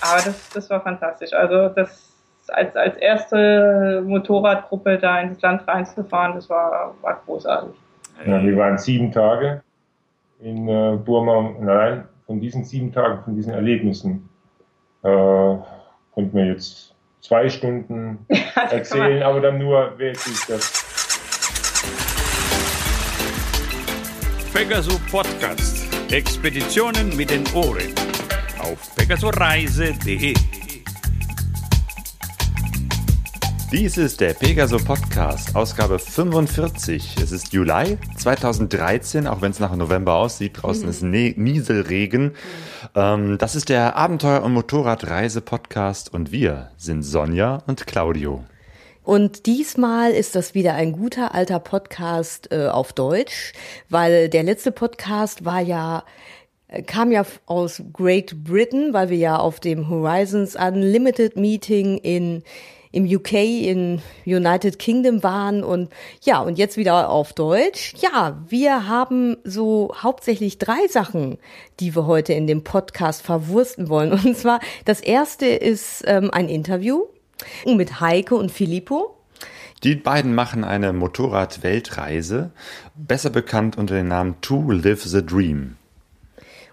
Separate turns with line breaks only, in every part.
Aber das, das war fantastisch. Also das als, als erste Motorradgruppe da ins Land reinzufahren, das war, war großartig.
Ja, wir waren sieben Tage in äh, Burma und allein von diesen sieben Tagen, von diesen Erlebnissen, äh, konnten wir jetzt zwei Stunden erzählen, aber dann nur wirklich das.
Pegaso Podcast. Expeditionen mit den Ohren. Auf pegasoreise.de.
Dies ist der Pegaso Podcast, Ausgabe 45. Es ist Juli 2013, auch wenn es nach November aussieht. Draußen mhm. ist ne Nieselregen. Ähm, das ist der Abenteuer- und Motorradreise-Podcast und wir sind Sonja und Claudio.
Und diesmal ist das wieder ein guter alter Podcast äh, auf Deutsch, weil der letzte Podcast war ja kam ja aus Great Britain, weil wir ja auf dem Horizons Unlimited Meeting in im UK in United Kingdom waren und ja, und jetzt wieder auf Deutsch. Ja, wir haben so hauptsächlich drei Sachen, die wir heute in dem Podcast verwursten wollen. Und zwar, das erste ist ähm, ein Interview mit Heike und Filippo.
Die beiden machen eine Motorrad-Weltreise, besser bekannt unter dem Namen To Live the Dream.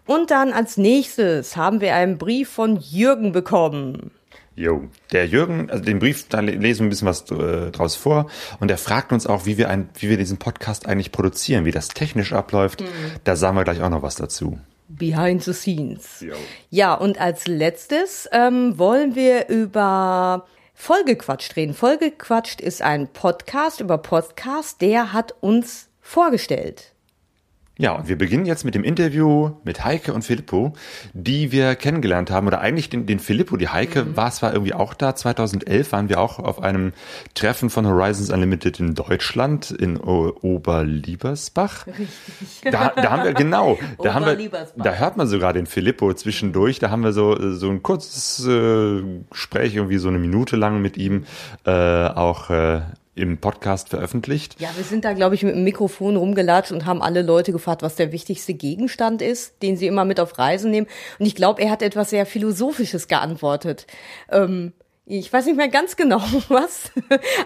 Und dann als nächstes haben wir einen Brief von Jürgen bekommen.
Jo, der Jürgen, also den Brief, da lesen wir ein bisschen was äh, draus vor und er fragt uns auch, wie wir ein, wie wir diesen Podcast eigentlich produzieren, wie das technisch abläuft. Mhm. Da sagen wir gleich auch noch was dazu.
Behind the scenes. Jo. Ja, und als letztes ähm, wollen wir über Folgequatscht reden. Folgequatscht ist ein Podcast über Podcast, der hat uns vorgestellt.
Ja, und wir beginnen jetzt mit dem Interview mit Heike und Filippo, die wir kennengelernt haben. Oder eigentlich den, den Filippo, die Heike mhm. war zwar irgendwie auch da. 2011 waren wir auch auf einem Treffen von Horizons Unlimited in Deutschland, in o Oberliebersbach. Richtig. Da, da haben wir, genau, da haben wir, da hört man sogar den Filippo zwischendurch. Da haben wir so, so ein kurzes äh, Gespräch, irgendwie so eine Minute lang mit ihm, äh, auch äh, im Podcast veröffentlicht.
Ja, wir sind da, glaube ich, mit dem Mikrofon rumgelatscht und haben alle Leute gefragt, was der wichtigste Gegenstand ist, den sie immer mit auf Reisen nehmen. Und ich glaube, er hat etwas sehr Philosophisches geantwortet. Ähm, ich weiß nicht mehr ganz genau was,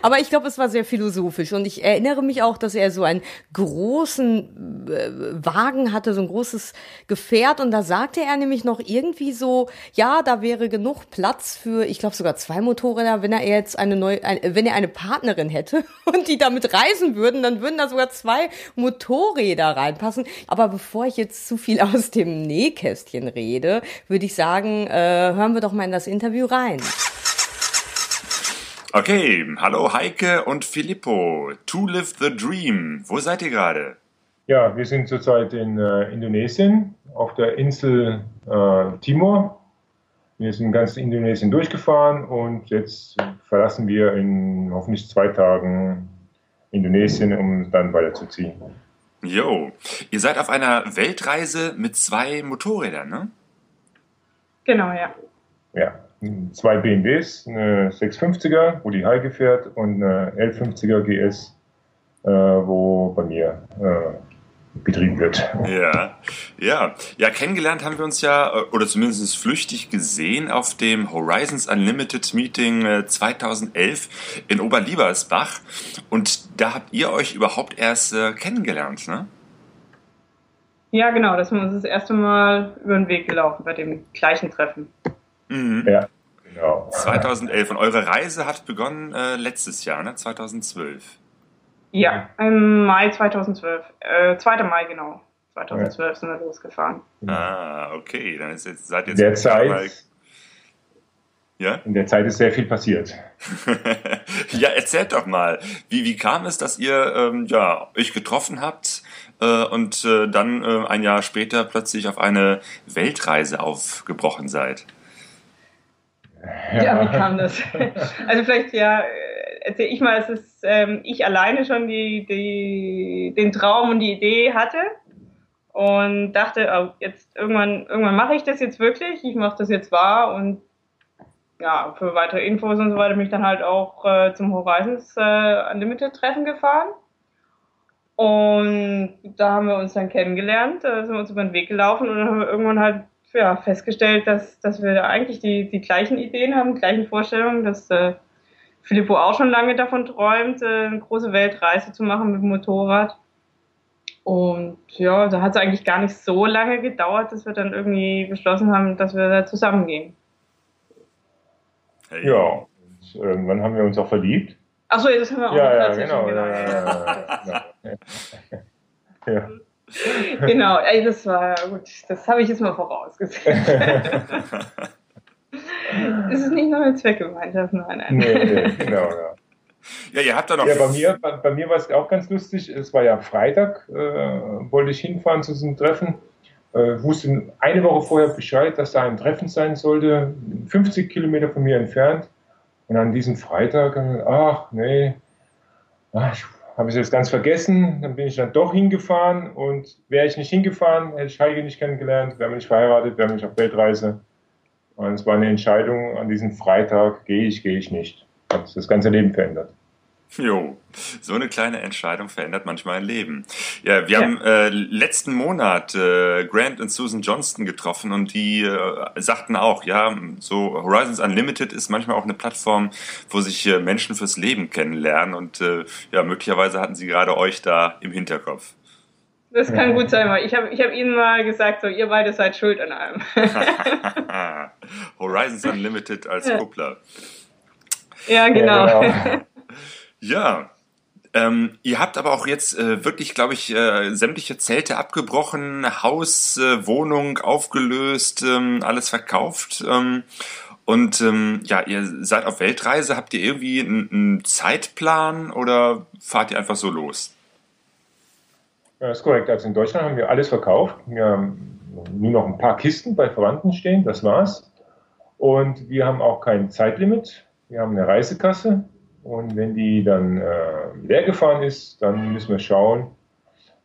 aber ich glaube, es war sehr philosophisch und ich erinnere mich auch, dass er so einen großen äh, Wagen hatte, so ein großes Gefährt und da sagte er nämlich noch irgendwie so, ja, da wäre genug Platz für, ich glaube sogar zwei Motorräder, wenn er jetzt eine neue, ein, wenn er eine Partnerin hätte und die damit reisen würden, dann würden da sogar zwei Motorräder reinpassen. Aber bevor ich jetzt zu viel aus dem Nähkästchen rede, würde ich sagen, äh, hören wir doch mal in das Interview rein.
Okay, hallo Heike und Filippo. To live the dream. Wo seid ihr gerade?
Ja, wir sind zurzeit in äh, Indonesien, auf der Insel äh, Timor. Wir sind ganz Indonesien durchgefahren und jetzt verlassen wir in hoffentlich zwei Tagen Indonesien, um dann weiterzuziehen.
Jo, ihr seid auf einer Weltreise mit zwei Motorrädern, ne?
Genau, ja.
Ja, zwei BMWs, eine 650er, wo die Heike fährt, und eine L50er GS, äh, wo bei mir äh, betrieben wird.
Ja, ja, ja, kennengelernt haben wir uns ja, äh, oder zumindest flüchtig gesehen auf dem Horizons Unlimited Meeting 2011 äh, in Oberliebersbach. Und da habt ihr euch überhaupt erst äh, kennengelernt, ne?
Ja, genau, das ist uns das erste Mal über den Weg gelaufen bei dem gleichen Treffen.
Mhm. Ja, genau. 2011. Und eure Reise hat begonnen äh, letztes Jahr, ne? 2012.
Ja, im Mai 2012. Äh, 2. Mai, genau. 2012 ja. sind wir losgefahren.
Ah, okay. Dann ist jetzt, seid ihr
jetzt. Der Zeit, ja? In der Zeit ist sehr viel passiert.
ja, erzählt doch mal. Wie, wie kam es, dass ihr ähm, ja, euch getroffen habt äh, und äh, dann äh, ein Jahr später plötzlich auf eine Weltreise aufgebrochen seid?
Ja. ja, wie kam das? Also vielleicht ja, erzähle ich mal, dass es ähm, ich alleine schon die, die, den Traum und die Idee hatte und dachte, oh, jetzt irgendwann, irgendwann mache ich das jetzt wirklich, ich mache das jetzt wahr und ja, für weitere Infos und so weiter bin ich dann halt auch äh, zum Horizons äh, Unlimited Treffen gefahren. Und da haben wir uns dann kennengelernt, da sind wir uns über den Weg gelaufen und dann haben wir irgendwann halt ja, festgestellt, dass, dass wir da eigentlich die, die gleichen Ideen haben, die gleichen Vorstellungen, dass äh, Filippo auch schon lange davon träumt, äh, eine große Weltreise zu machen mit dem Motorrad. Und ja, da hat es eigentlich gar nicht so lange gedauert, dass wir dann irgendwie beschlossen haben, dass wir da zusammengehen.
Hey. Ja, und irgendwann haben wir uns auch verliebt.
Achso, das haben wir auch
ja, ja, genau. genau. Ja, ja,
ja, ja. genau, ey, das war gut. Das habe ich jetzt mal vorausgesehen. es ist nicht nur eine Zweckgemeinschaft, nein, nein. Nee, nee, genau,
ja. Ja, ihr habt da noch. Ja, bei mir, bei, bei mir war es auch ganz lustig. Es war ja Freitag, äh, wollte ich hinfahren zu diesem Treffen. Äh, wusste eine Woche vorher Bescheid, dass da ein Treffen sein sollte, 50 Kilometer von mir entfernt. Und an diesem Freitag, ach nee, ach, ich habe es jetzt ganz vergessen. Dann bin ich dann doch hingefahren und wäre ich nicht hingefahren, hätte ich Heike nicht kennengelernt, wäre nicht verheiratet, wäre nicht auf Weltreise. Und es war eine Entscheidung, an diesem Freitag gehe ich, gehe ich nicht. Hat das ganze Leben verändert.
Jo, so eine kleine Entscheidung verändert manchmal ein Leben. Ja, wir ja. haben äh, letzten Monat äh, Grant und Susan Johnston getroffen und die äh, sagten auch, ja, so Horizons Unlimited ist manchmal auch eine Plattform, wo sich äh, Menschen fürs Leben kennenlernen und äh, ja, möglicherweise hatten sie gerade euch da im Hinterkopf.
Das kann gut sein, weil ich habe ich hab ihnen mal gesagt, so ihr beide seid schuld an allem.
Horizons Unlimited als Kuppler.
Ja, genau. Ja, genau.
Ja, ähm, ihr habt aber auch jetzt äh, wirklich, glaube ich, äh, sämtliche Zelte abgebrochen, Haus, äh, Wohnung aufgelöst, ähm, alles verkauft. Ähm, und ähm, ja, ihr seid auf Weltreise. Habt ihr irgendwie einen, Zeitplan oder fahrt ihr einfach so los?
Das ist korrekt. Also in Deutschland haben wir alles verkauft. Wir haben nur noch ein paar Kisten bei Verwandten stehen, das war's. Und wir haben auch kein Zeitlimit. Wir haben eine Reisekasse und wenn die dann äh, leer gefahren ist, dann müssen wir schauen,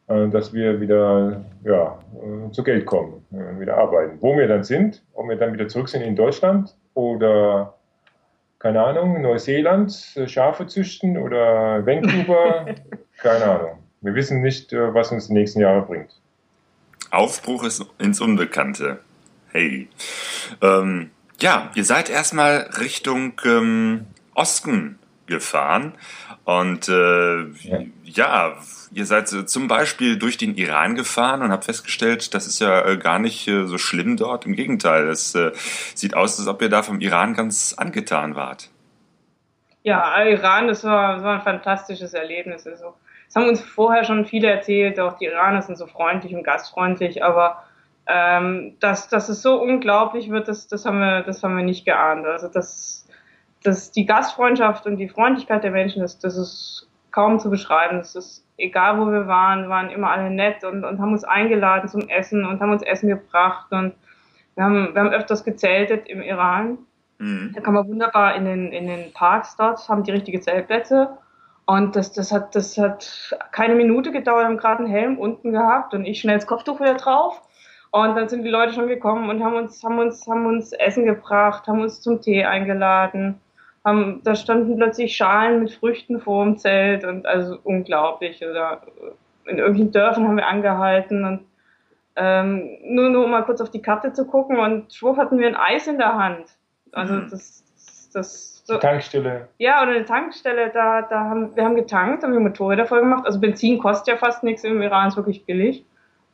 äh, dass wir wieder ja, äh, zu Geld kommen, äh, wieder arbeiten. Wo wir dann sind, ob wir dann wieder zurück sind in Deutschland oder keine Ahnung, Neuseeland, äh, Schafe züchten oder Vancouver, keine Ahnung. Wir wissen nicht, äh, was uns die nächsten Jahre bringt.
Aufbruch ist ins Unbekannte. Hey. Ähm, ja, ihr seid erstmal Richtung ähm, Osten gefahren. Und äh, ja. ja. ihr seid zum Beispiel durch den Iran gefahren und habt festgestellt, das ist ja äh, gar nicht äh, so schlimm dort. Im Gegenteil, es äh, sieht aus, als ob ihr da vom Iran ganz angetan wart.
Ja, Iran, das war, das war ein fantastisches Erlebnis. Also, das haben uns vorher schon viele erzählt, auch die Iraner sind so freundlich und gastfreundlich, aber ähm, dass, dass es so unglaublich wird, das, das, haben wir, das haben wir nicht geahnt. Also das das, die Gastfreundschaft und die Freundlichkeit der Menschen, das, das ist kaum zu beschreiben. Das ist, egal wo wir waren, waren immer alle nett und, und haben uns eingeladen zum Essen und haben uns Essen gebracht und wir haben, wir haben öfters gezeltet im Iran. Mhm. Da kann man wunderbar in den, in den Parks dort, haben die richtige Zeltplätze. Und das, das, hat, das hat keine Minute gedauert, haben gerade einen Helm unten gehabt und ich schnell das Kopftuch wieder drauf. Und dann sind die Leute schon gekommen und haben uns, haben uns, haben uns Essen gebracht, haben uns zum Tee eingeladen haben, da standen plötzlich Schalen mit Früchten vor dem Zelt und also unglaublich. Oder in irgendwelchen Dörfern haben wir angehalten und ähm, nur, nur um mal kurz auf die Karte zu gucken und schwupp hatten wir ein Eis in der Hand. Also mhm. das, das, das
so, Tankstelle.
Ja, oder eine Tankstelle, da, da haben wir haben getankt, haben wir Motorräder voll gemacht. Also Benzin kostet ja fast nichts im Iran, ist wirklich billig.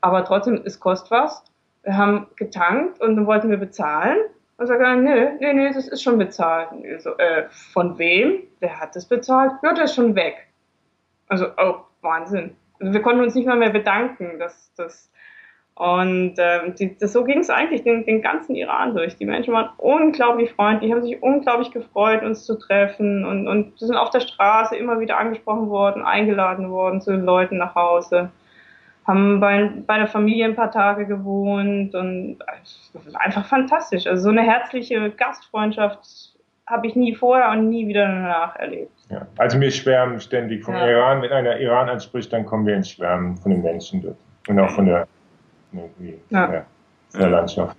Aber trotzdem, es kostet was. Wir haben getankt und dann wollten wir bezahlen. Und sagt er, nee, nee, nee, das ist schon bezahlt. So, äh, von wem? Wer hat das bezahlt? Ja, der ist schon weg. Also, oh, Wahnsinn. Also wir konnten uns nicht mal mehr bedanken. Dass, dass, und ähm, die, das, so ging es eigentlich den, den ganzen Iran durch. Die Menschen waren unglaublich freundlich, haben sich unglaublich gefreut, uns zu treffen und, und sind auf der Straße immer wieder angesprochen worden, eingeladen worden zu den Leuten nach Hause haben bei, bei der Familie ein paar Tage gewohnt und einfach fantastisch. Also so eine herzliche Gastfreundschaft habe ich nie vorher und nie wieder danach erlebt.
Ja. Also wir schwärmen ständig vom ja. Iran. Wenn einer Iran anspricht, dann kommen wir ins Schwärmen von den Menschen dort und auch von der, ja. von der Landschaft.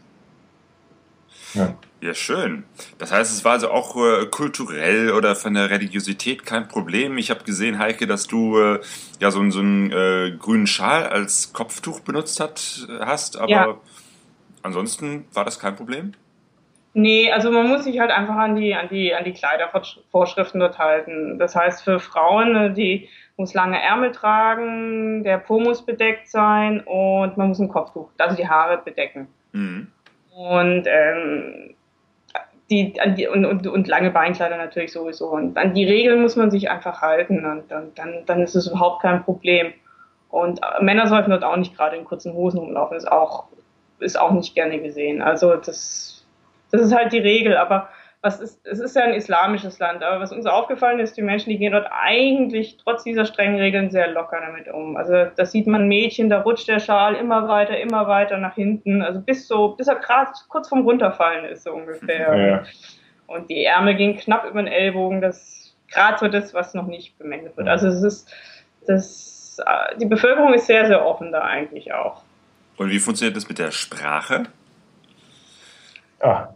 Ja. Ja, schön. Das heißt, es war also auch äh, kulturell oder von der Religiosität kein Problem. Ich habe gesehen, Heike, dass du äh, ja so, so einen äh, grünen Schal als Kopftuch benutzt hat, hast, aber ja. ansonsten war das kein Problem?
Nee, also man muss sich halt einfach an die, an die, an die Kleidervorschriften dort halten. Das heißt, für Frauen, äh, die muss lange Ärmel tragen, der Po muss bedeckt sein und man muss ein Kopftuch, also die Haare bedecken. Mhm. Und, ähm, die, die, und, und, und lange Beinkleider natürlich sowieso. Und an die Regeln muss man sich einfach halten und dann, dann, dann ist es überhaupt kein Problem. Und äh, Männer sollten dort auch nicht gerade in kurzen Hosen rumlaufen, ist auch, ist auch nicht gerne gesehen. Also das das ist halt die Regel, aber was ist, es ist ja ein islamisches Land, aber was uns aufgefallen ist, die Menschen, die gehen dort eigentlich trotz dieser strengen Regeln sehr locker damit um. Also da sieht man Mädchen, da rutscht der Schal immer weiter, immer weiter nach hinten, also bis so, bis er gerade kurz vorm Runterfallen ist, so ungefähr. Ja. Und die Ärmel gehen knapp über den Ellbogen, das gerade so das, was noch nicht bemängelt wird. Also es ist, das, die Bevölkerung ist sehr, sehr offen da eigentlich auch.
Und wie funktioniert das mit der Sprache?
Ah,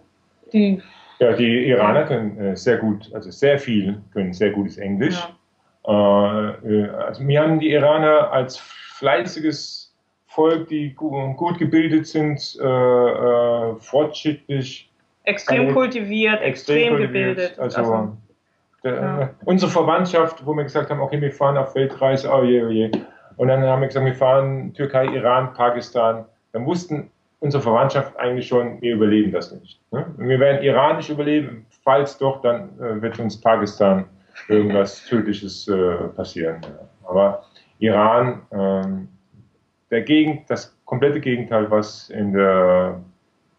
die, ja, die Iraner können äh, sehr gut, also sehr viel, können sehr gutes Englisch. Ja. Äh, äh also wir haben die Iraner als fleißiges Volk, die gut gebildet sind, äh, fortschrittlich.
Extrem kultiviert, extrem, extrem kultiviert. gebildet.
Also, also der, ja. unsere Verwandtschaft, wo wir gesagt haben, okay, wir fahren auf Weltreise, oh je, oh je. Und dann haben wir gesagt, wir fahren Türkei, Iran, Pakistan. Dann wussten unsere Verwandtschaft eigentlich schon, wir überleben das nicht. Ne? Wir werden Iran nicht überleben, falls doch, dann äh, wird uns Pakistan irgendwas Tödliches äh, passieren. Ja. Aber Iran, ähm, der Gegend, das komplette Gegenteil, was in der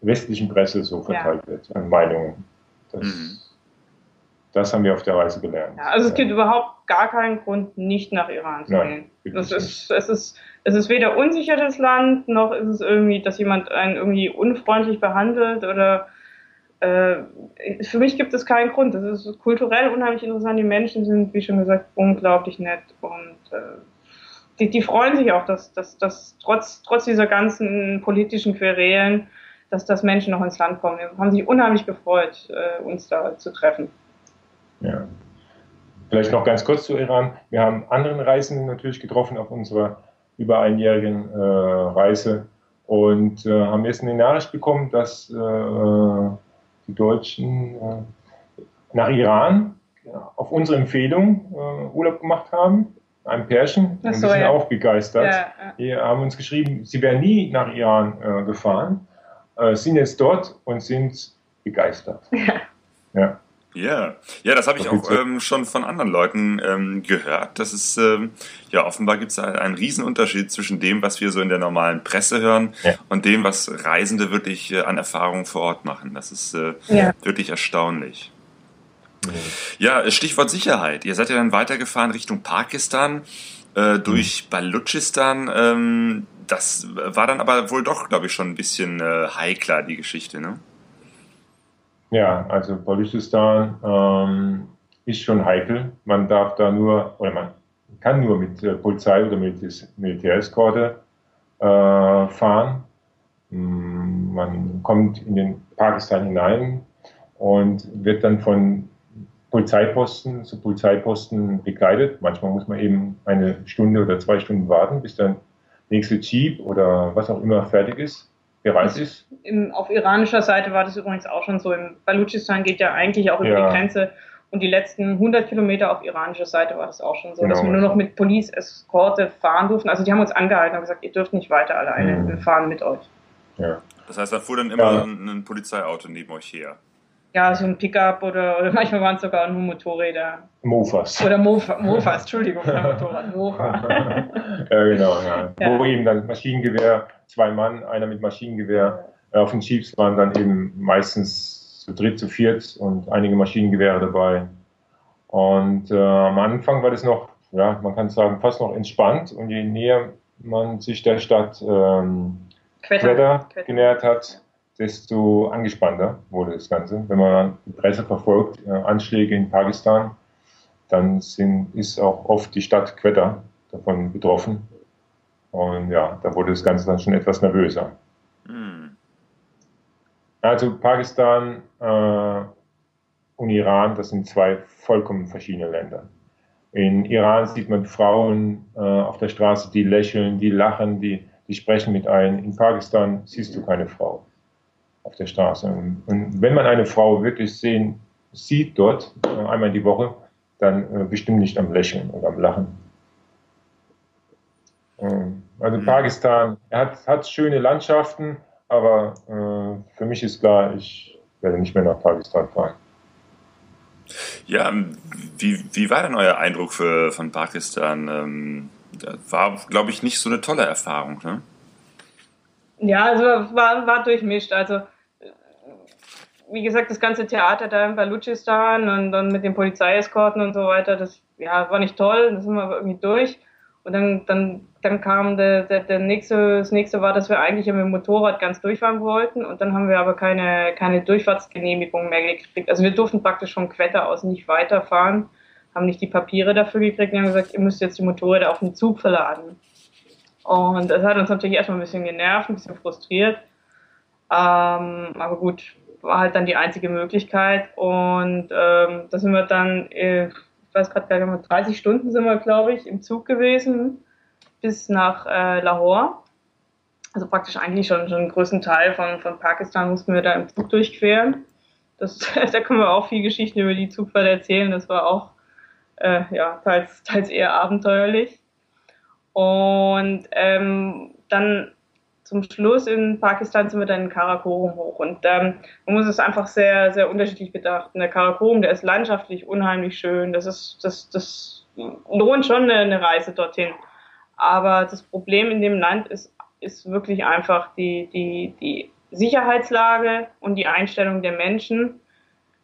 westlichen Presse so verteilt ja. wird, an Meinungen. Das, mhm. das haben wir auf der Reise gelernt.
Ja, also es gibt überhaupt gar keinen Grund, nicht nach Iran zu gehen. Das ist, es ist es ist weder unsicheres Land, noch ist es irgendwie, dass jemand einen irgendwie unfreundlich behandelt oder äh, für mich gibt es keinen Grund. Das ist kulturell unheimlich interessant. Die Menschen sind, wie schon gesagt, unglaublich nett und äh, die, die freuen sich auch, dass, dass, dass trotz, trotz dieser ganzen politischen Querelen, dass das Menschen noch ins Land kommen. Die haben sich unheimlich gefreut, äh, uns da zu treffen.
Ja. Vielleicht noch ganz kurz zu Iran. Wir haben anderen Reisenden natürlich getroffen auf unserer über einjährigen äh, Reise und äh, haben jetzt eine Nachricht bekommen, dass äh, die Deutschen äh, nach Iran auf unsere Empfehlung äh, Urlaub gemacht haben. Ein Pärchen. So, und wir sind ja. auch begeistert. Ja, ja. Die haben uns geschrieben, sie wären nie nach Iran gefahren, sind jetzt dort und sind begeistert.
Ja. Ja, ja, das habe ich auch ähm, schon von anderen Leuten ähm, gehört. Das ist ähm, ja offenbar gibt es einen Riesenunterschied zwischen dem, was wir so in der normalen Presse hören ja. und dem, was Reisende wirklich äh, an Erfahrungen vor Ort machen. Das ist äh, ja. wirklich erstaunlich. Ja, Stichwort Sicherheit. Ihr seid ja dann weitergefahren Richtung Pakistan, äh, durch mhm. Balutschistan. Ähm, das war dann aber wohl doch, glaube ich, schon ein bisschen äh, heikler, die Geschichte, ne?
Ja, also Balochistan ähm, ist schon heikel. Man darf da nur, oder man kann nur mit äh, Polizei oder mit Militäreskorte äh, fahren. Mm, man kommt in den Pakistan hinein und wird dann von Polizeiposten zu Polizeiposten begleitet. Manchmal muss man eben eine Stunde oder zwei Stunden warten, bis dann nächste Jeep oder was auch immer fertig ist bereit ist.
Im, auf iranischer Seite war das übrigens auch schon so. Im Balutschistan geht ja eigentlich auch über ja. die Grenze. Und die letzten 100 Kilometer auf iranischer Seite war das auch schon so, genau. dass wir nur noch mit Police-Eskorte fahren durften. Also die haben uns angehalten und gesagt, ihr dürft nicht weiter alleine, mhm. wir fahren mit euch.
Ja. Das heißt, da fuhr dann immer ja. ein, ein Polizeiauto neben euch her
ja, so ein Pickup oder, oder manchmal waren es sogar nur Motorräder.
Mofas.
Oder Mofa, Mofas, Entschuldigung, Motorrad, Mofa.
ja, genau, ja. ja. Wo eben dann Maschinengewehr, zwei Mann, einer mit Maschinengewehr. Auf den Jeeps waren dann eben meistens zu dritt, zu viert und einige Maschinengewehre dabei. Und äh, am Anfang war das noch, ja, man kann sagen, fast noch entspannt. Und je näher man sich der Stadt ähm, Quetta, Quetta, Quetta. genähert hat, desto angespannter wurde das Ganze. Wenn man die Presse verfolgt, äh, Anschläge in Pakistan, dann sind, ist auch oft die Stadt Quetta davon betroffen. Und ja, da wurde das Ganze dann schon etwas nervöser. Mhm. Also Pakistan äh, und Iran, das sind zwei vollkommen verschiedene Länder. In Iran sieht man Frauen äh, auf der Straße, die lächeln, die lachen, die, die sprechen mit ein. In Pakistan siehst du keine Frau. Auf der Straße. Und wenn man eine Frau wirklich sehen, sieht dort, äh, einmal die Woche, dann äh, bestimmt nicht am Lächeln oder am Lachen. Ähm, also mhm. Pakistan hat, hat schöne Landschaften, aber äh, für mich ist klar, ich werde nicht mehr nach Pakistan fahren.
Ja, ähm, wie, wie war denn euer Eindruck für, von Pakistan? Ähm, war, glaube ich, nicht so eine tolle Erfahrung, ne?
Ja, also war, war durchmischt. Also wie gesagt, das ganze Theater da in Baluchistan und dann mit den Polizeieskorten und so weiter, das ja, war nicht toll, das sind wir aber irgendwie durch. Und dann, dann, dann kam der, der, der nächste, das nächste war, dass wir eigentlich mit dem Motorrad ganz durchfahren wollten und dann haben wir aber keine, keine Durchfahrtsgenehmigung mehr gekriegt. Also wir durften praktisch vom Quetter aus nicht weiterfahren, haben nicht die Papiere dafür gekriegt und haben gesagt, ihr müsst jetzt die Motorräder auf den Zug verladen. Und das hat uns natürlich erstmal ein bisschen genervt, ein bisschen frustriert. Ähm, aber gut, war halt dann die einzige Möglichkeit. Und ähm, da sind wir dann, äh, ich weiß gerade gar nicht 30 Stunden sind wir, glaube ich, im Zug gewesen bis nach äh, Lahore. Also praktisch eigentlich schon, schon einen größten Teil von, von Pakistan mussten wir da im Zug durchqueren. Das, da können wir auch viel Geschichten über die Zugfahrt erzählen. Das war auch äh, ja, teils, teils eher abenteuerlich. Und ähm, dann zum Schluss in Pakistan sind wir dann in Karakorum hoch. Und ähm, man muss es einfach sehr, sehr unterschiedlich betrachten. Der Karakorum, der ist landschaftlich unheimlich schön. Das ist, das, das lohnt schon eine, eine Reise dorthin. Aber das Problem in dem Land ist, ist wirklich einfach die, die, die Sicherheitslage und die Einstellung der Menschen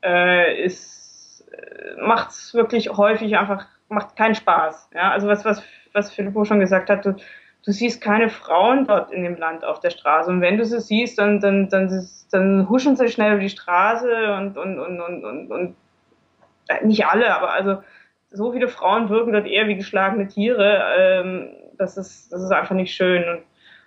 äh, ist, äh, macht es wirklich häufig einfach, macht keinen Spaß. Ja, also was, was, was Filippo schon gesagt hat, du, du siehst keine Frauen dort in dem Land auf der Straße. Und wenn du sie siehst, dann, dann, dann, dann huschen sie schnell über die Straße und, und, und, und, und, und äh, nicht alle, aber also so viele Frauen wirken dort eher wie geschlagene Tiere. Ähm, das, ist, das ist einfach nicht schön. Und,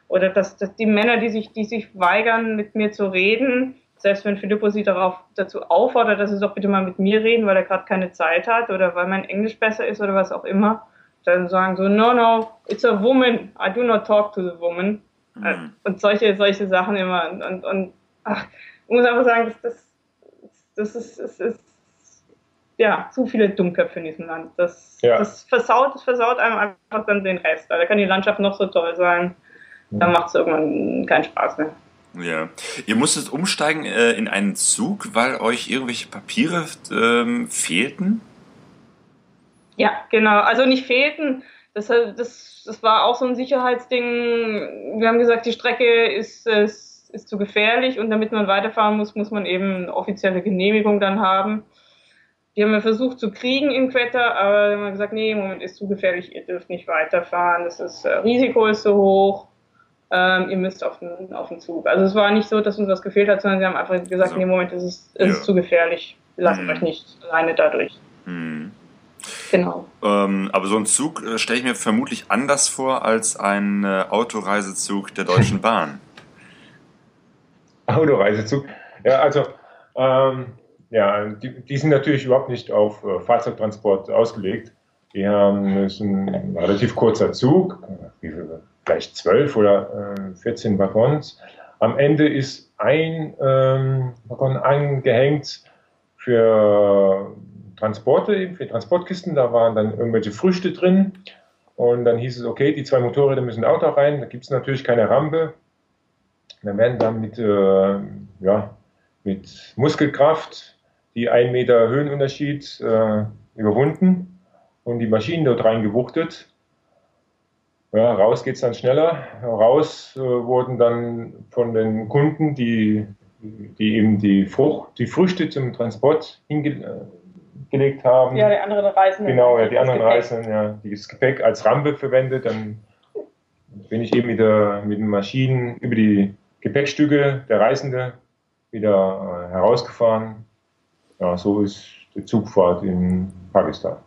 oder dass, dass die Männer, die sich, die sich weigern, mit mir zu reden, selbst wenn Filippo sie darauf, dazu auffordert, dass sie doch bitte mal mit mir reden, weil er gerade keine Zeit hat oder weil mein Englisch besser ist oder was auch immer, dann sagen so, no, no, it's a woman, I do not talk to the woman. Mhm. Und solche, solche Sachen immer. Und, und, und ach, ich muss einfach sagen, das, das, das ist, das ist ja, zu viele Dummköpfe in diesem Land. Das, ja. das, versaut, das versaut einem einfach dann den Rest. Da kann die Landschaft noch so toll sein, dann macht es irgendwann keinen Spaß mehr.
Ja. Ihr musstet umsteigen äh, in einen Zug, weil euch irgendwelche Papiere ähm, fehlten?
Ja, genau. Also nicht fehlten. Das, das, das war auch so ein Sicherheitsding. Wir haben gesagt, die Strecke ist, ist, ist zu gefährlich und damit man weiterfahren muss, muss man eben eine offizielle Genehmigung dann haben. Die haben wir versucht zu kriegen in Quetta, aber wir haben gesagt, nee, im Moment ist zu gefährlich, ihr dürft nicht weiterfahren, das ist, äh, Risiko ist so hoch, ähm, ihr müsst auf den, auf den Zug. Also es war nicht so, dass uns was gefehlt hat, sondern sie haben einfach gesagt, also, nee, im Moment ist es, ist ja. zu gefährlich, lasst hm. euch nicht alleine dadurch. Hm.
Genau. Ähm, aber so ein Zug äh, stelle ich mir vermutlich anders vor als ein äh, Autoreisezug der Deutschen Bahn.
Autoreisezug? Ja, also ähm, ja, die, die, sind natürlich überhaupt nicht auf äh, Fahrzeugtransport ausgelegt. Die haben ist ein relativ kurzer Zug, vielleicht zwölf oder äh, 14 Waggons. Am Ende ist ein ähm, Waggon angehängt für Transporte, eben für Transportkisten. Da waren dann irgendwelche Früchte drin. Und dann hieß es, okay, die zwei Motorräder müssen auch da rein. Da gibt es natürlich keine Rampe. Dann werden dann mit, äh, ja, mit Muskelkraft die 1 Meter Höhenunterschied äh, überwunden und die Maschinen dort reingewuchtet. Ja, raus geht es dann schneller. Raus äh, wurden dann von den Kunden, die, die eben die, Frucht, die Früchte zum Transport hinge äh, gelegt haben.
Ja, die anderen Reisenden.
Genau, ja, die anderen Reisenden, ja, das Gepäck als Rampe verwendet. Dann bin ich eben mit, der, mit den Maschinen über die Gepäckstücke der Reisende wieder äh, herausgefahren. Ja, so ist die Zugfahrt in Pakistan.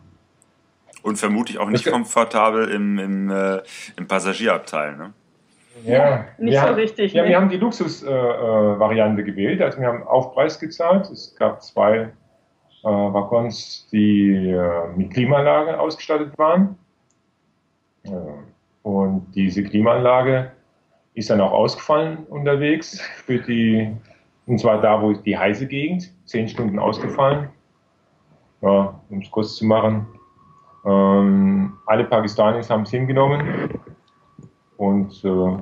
Und vermutlich auch nicht das komfortabel im, im, äh, im Passagierabteil, ne?
Ja, nicht ja, so richtig. Ja, ne? wir haben die Luxusvariante äh, äh gewählt. Also wir haben Aufpreis gezahlt. Es gab zwei äh, Waggons, die äh, mit Klimaanlage ausgestattet waren. Äh, und diese Klimaanlage ist dann auch ausgefallen unterwegs für die Und zwar da, wo die heiße Gegend, zehn Stunden ausgefallen. Ja, um es kurz zu machen. Ähm, alle Pakistanis haben es hingenommen. Und äh,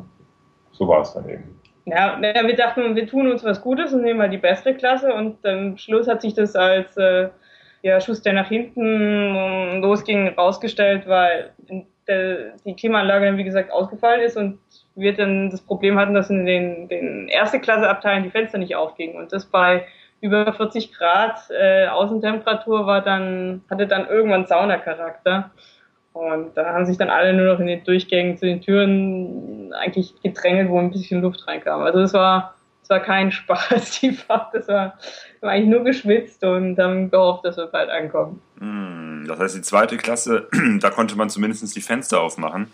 so war es dann eben.
Ja, wir dachten, wir tun uns was Gutes und nehmen mal die beste Klasse. Und am Schluss hat sich das als äh, ja, Schuss, der nach hinten losging, rausgestellt, weil die Klimaanlage dann, wie gesagt, ausgefallen ist und wir dann das Problem hatten, dass in den, den erste Klasse Abteilen die Fenster nicht aufgingen und das bei über 40 Grad äh, Außentemperatur war dann, hatte dann irgendwann Saunacharakter. Und da haben sich dann alle nur noch in den Durchgängen zu den Türen eigentlich gedrängelt, wo ein bisschen Luft reinkam. Also es war, es war kein Spaß, die Fahrt. Das war, war eigentlich nur geschwitzt und haben gehofft, dass wir bald ankommen.
Hm, das heißt, die zweite Klasse, da konnte man zumindest die Fenster aufmachen.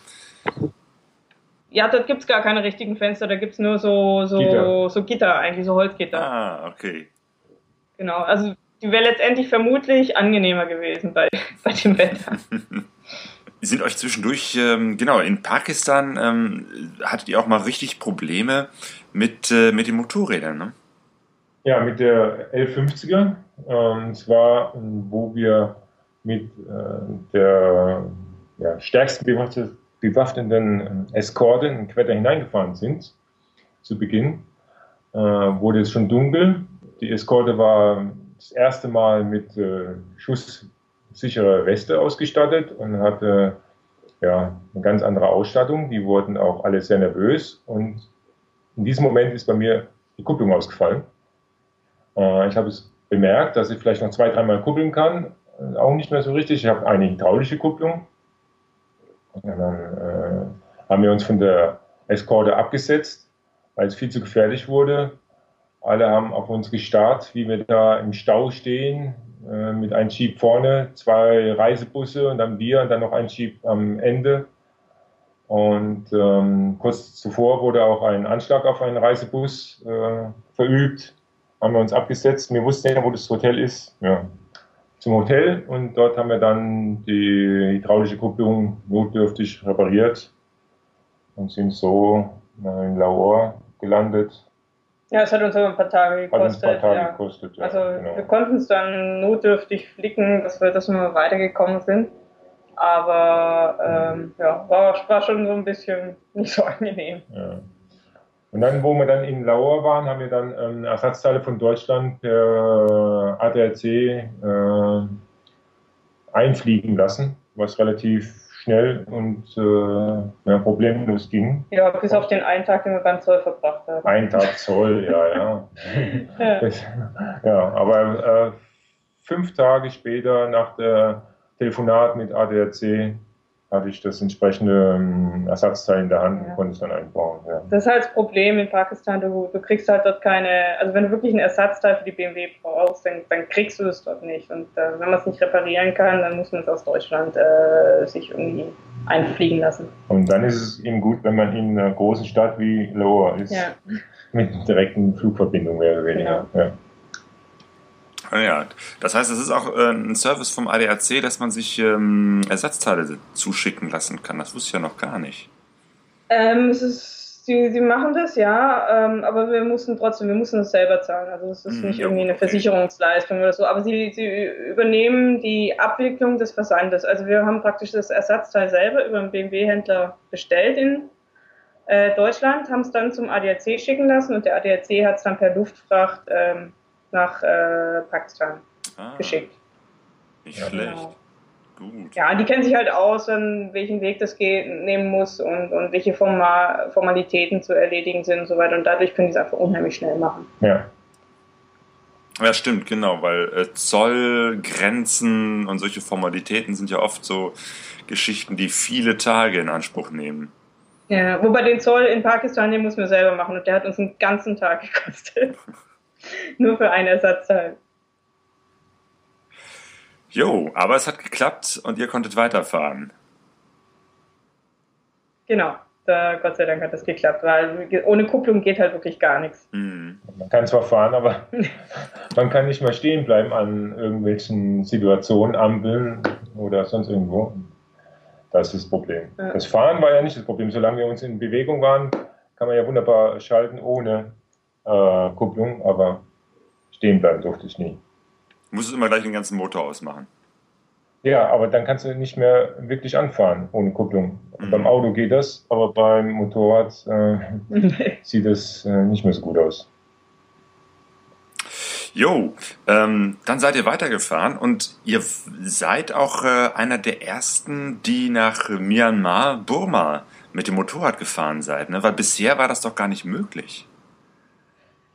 Ja, dort gibt es gar keine richtigen Fenster, da gibt es nur so, so, Gitter. so Gitter, eigentlich so Holzgitter.
Ah, okay.
Genau, also die wäre letztendlich vermutlich angenehmer gewesen bei, bei dem Wetter.
sind euch zwischendurch, ähm, genau, in Pakistan ähm, hattet ihr auch mal richtig Probleme mit, äh, mit den Motorrädern, ne?
Ja, mit der L50er. Ähm, zwar, wo wir mit äh, der ja, stärksten bewaffneten Eskorte in Quetta hineingefahren sind, zu Beginn, äh, wurde es schon dunkel. Die Eskorte war das erste Mal mit äh, schusssicherer Weste ausgestattet und hatte ja, eine ganz andere Ausstattung. Die wurden auch alle sehr nervös und in diesem Moment ist bei mir die Kupplung ausgefallen. Äh, ich habe es bemerkt, dass ich vielleicht noch zwei, dreimal kuppeln kann. Äh, auch nicht mehr so richtig. Ich habe eine hydraulische Kupplung. Und dann äh, haben wir uns von der Eskorte abgesetzt, weil es viel zu gefährlich wurde. Alle haben auf uns gestarrt, wie wir da im Stau stehen, äh, mit einem Jeep vorne, zwei Reisebusse und dann wir und dann noch ein Jeep am Ende. Und ähm, kurz zuvor wurde auch ein Anschlag auf einen Reisebus äh, verübt. Haben wir uns abgesetzt. Wir wussten ja, wo das Hotel ist. Ja. Zum Hotel und dort haben wir dann die hydraulische Kupplung notdürftig repariert und sind so in Lahore gelandet.
Ja, es hat uns aber ein paar Tage gekostet.
Hat uns ein paar Tage
ja.
gekostet, ja.
Also
genau.
wir konnten es dann notdürftig flicken, dass wir, dass wir weitergekommen sind. Aber ähm, ja, war, war schon so ein bisschen nicht so angenehm.
Ja. Und dann, wo wir dann in Lauer waren, haben wir dann ähm, Ersatzteile von Deutschland per ADAC äh, einfliegen lassen, was relativ schnell und äh, ja, problemlos ging.
Ja, bis auf den einen Tag, den wir beim Zoll verbracht haben.
Ein Tag Zoll, ja, ja.
Ja.
Das, ja, aber äh, fünf Tage später nach der Telefonat mit ADAC hatte ich das entsprechende ähm, Ersatzteil in der Hand
Ja.
und konnte es dann einbauen. Ja.
Das ist halt das Problem in Pakistan. Du, du kriegst halt dort keine, also wenn du wirklich ein Ersatzteil für die BMW brauchst, dann, dann kriegst du es dort nicht. Und äh, wenn man es nicht reparieren kann, dann muss man es aus Deutschland äh, sich irgendwie einfliegen lassen.
Und dann ist es eben gut, wenn man in einer großen Stadt wie Lahore ist,
Ja.
mit direkten Flugverbindung mehr oder weniger. Ja.
Ja, das heißt, es ist auch äh, ein Service vom ADAC, dass man sich ähm, Ersatzteile zuschicken lassen kann. Das wusste ich ja noch gar nicht.
Ähm, es ist, sie, sie machen das, ja, ähm, aber wir mussten trotzdem, wir mussten das selber zahlen. Also es ist
Hm,
nicht
ja,
irgendwie eine
okay.
Versicherungsleistung oder so, aber sie, sie übernehmen die Abwicklung des Versandes. Also wir haben praktisch das Ersatzteil selber über einen BMW-Händler bestellt in äh, Deutschland, haben es dann zum ADAC schicken lassen und der ADAC hat es dann per Luftfracht ähm, nach äh, Pakistan
Ah,
geschickt.
Nicht
Ja,
schlecht.
genau.
Gut.
Ja, die kennen sich halt aus, dann welchen Weg das geht, nehmen muss und, und welche Forma Formalitäten zu erledigen sind und so weiter. Und dadurch können die es einfach unheimlich schnell machen.
Ja.
Ja, stimmt, genau, weil äh, Zoll, Grenzen und solche Formalitäten sind ja oft so Geschichten, die viele Tage in Anspruch nehmen.
Ja, wobei den Zoll in Pakistan, den muss man selber machen und der hat uns einen ganzen Tag gekostet. Nur für ein Ersatzteil.
Jo, aber es hat geklappt und ihr konntet weiterfahren.
Genau. Da, Gott sei Dank hat das geklappt, weil ohne Kupplung geht halt wirklich gar nichts.
Hm.
Man kann zwar fahren, aber man kann nicht mehr stehen bleiben an irgendwelchen Situationen, Ampeln oder sonst irgendwo. Das ist das Problem.
Ja.
Das Fahren war ja nicht das Problem. Solange wir uns in Bewegung waren, kann man ja wunderbar schalten, ohne äh, Kupplung, aber stehen bleiben durfte ich nie.
Du musstest immer gleich den ganzen Motor ausmachen.
Ja, aber dann kannst du nicht mehr wirklich anfahren ohne Kupplung. Mhm. Beim Auto geht das, aber beim Motorrad äh, sieht das äh, nicht mehr so gut aus.
Jo, ähm, dann seid ihr weitergefahren und ihr seid auch äh, einer der ersten, die nach Myanmar, Burma mit dem Motorrad gefahren seid, ne? Weil bisher war das doch gar nicht möglich.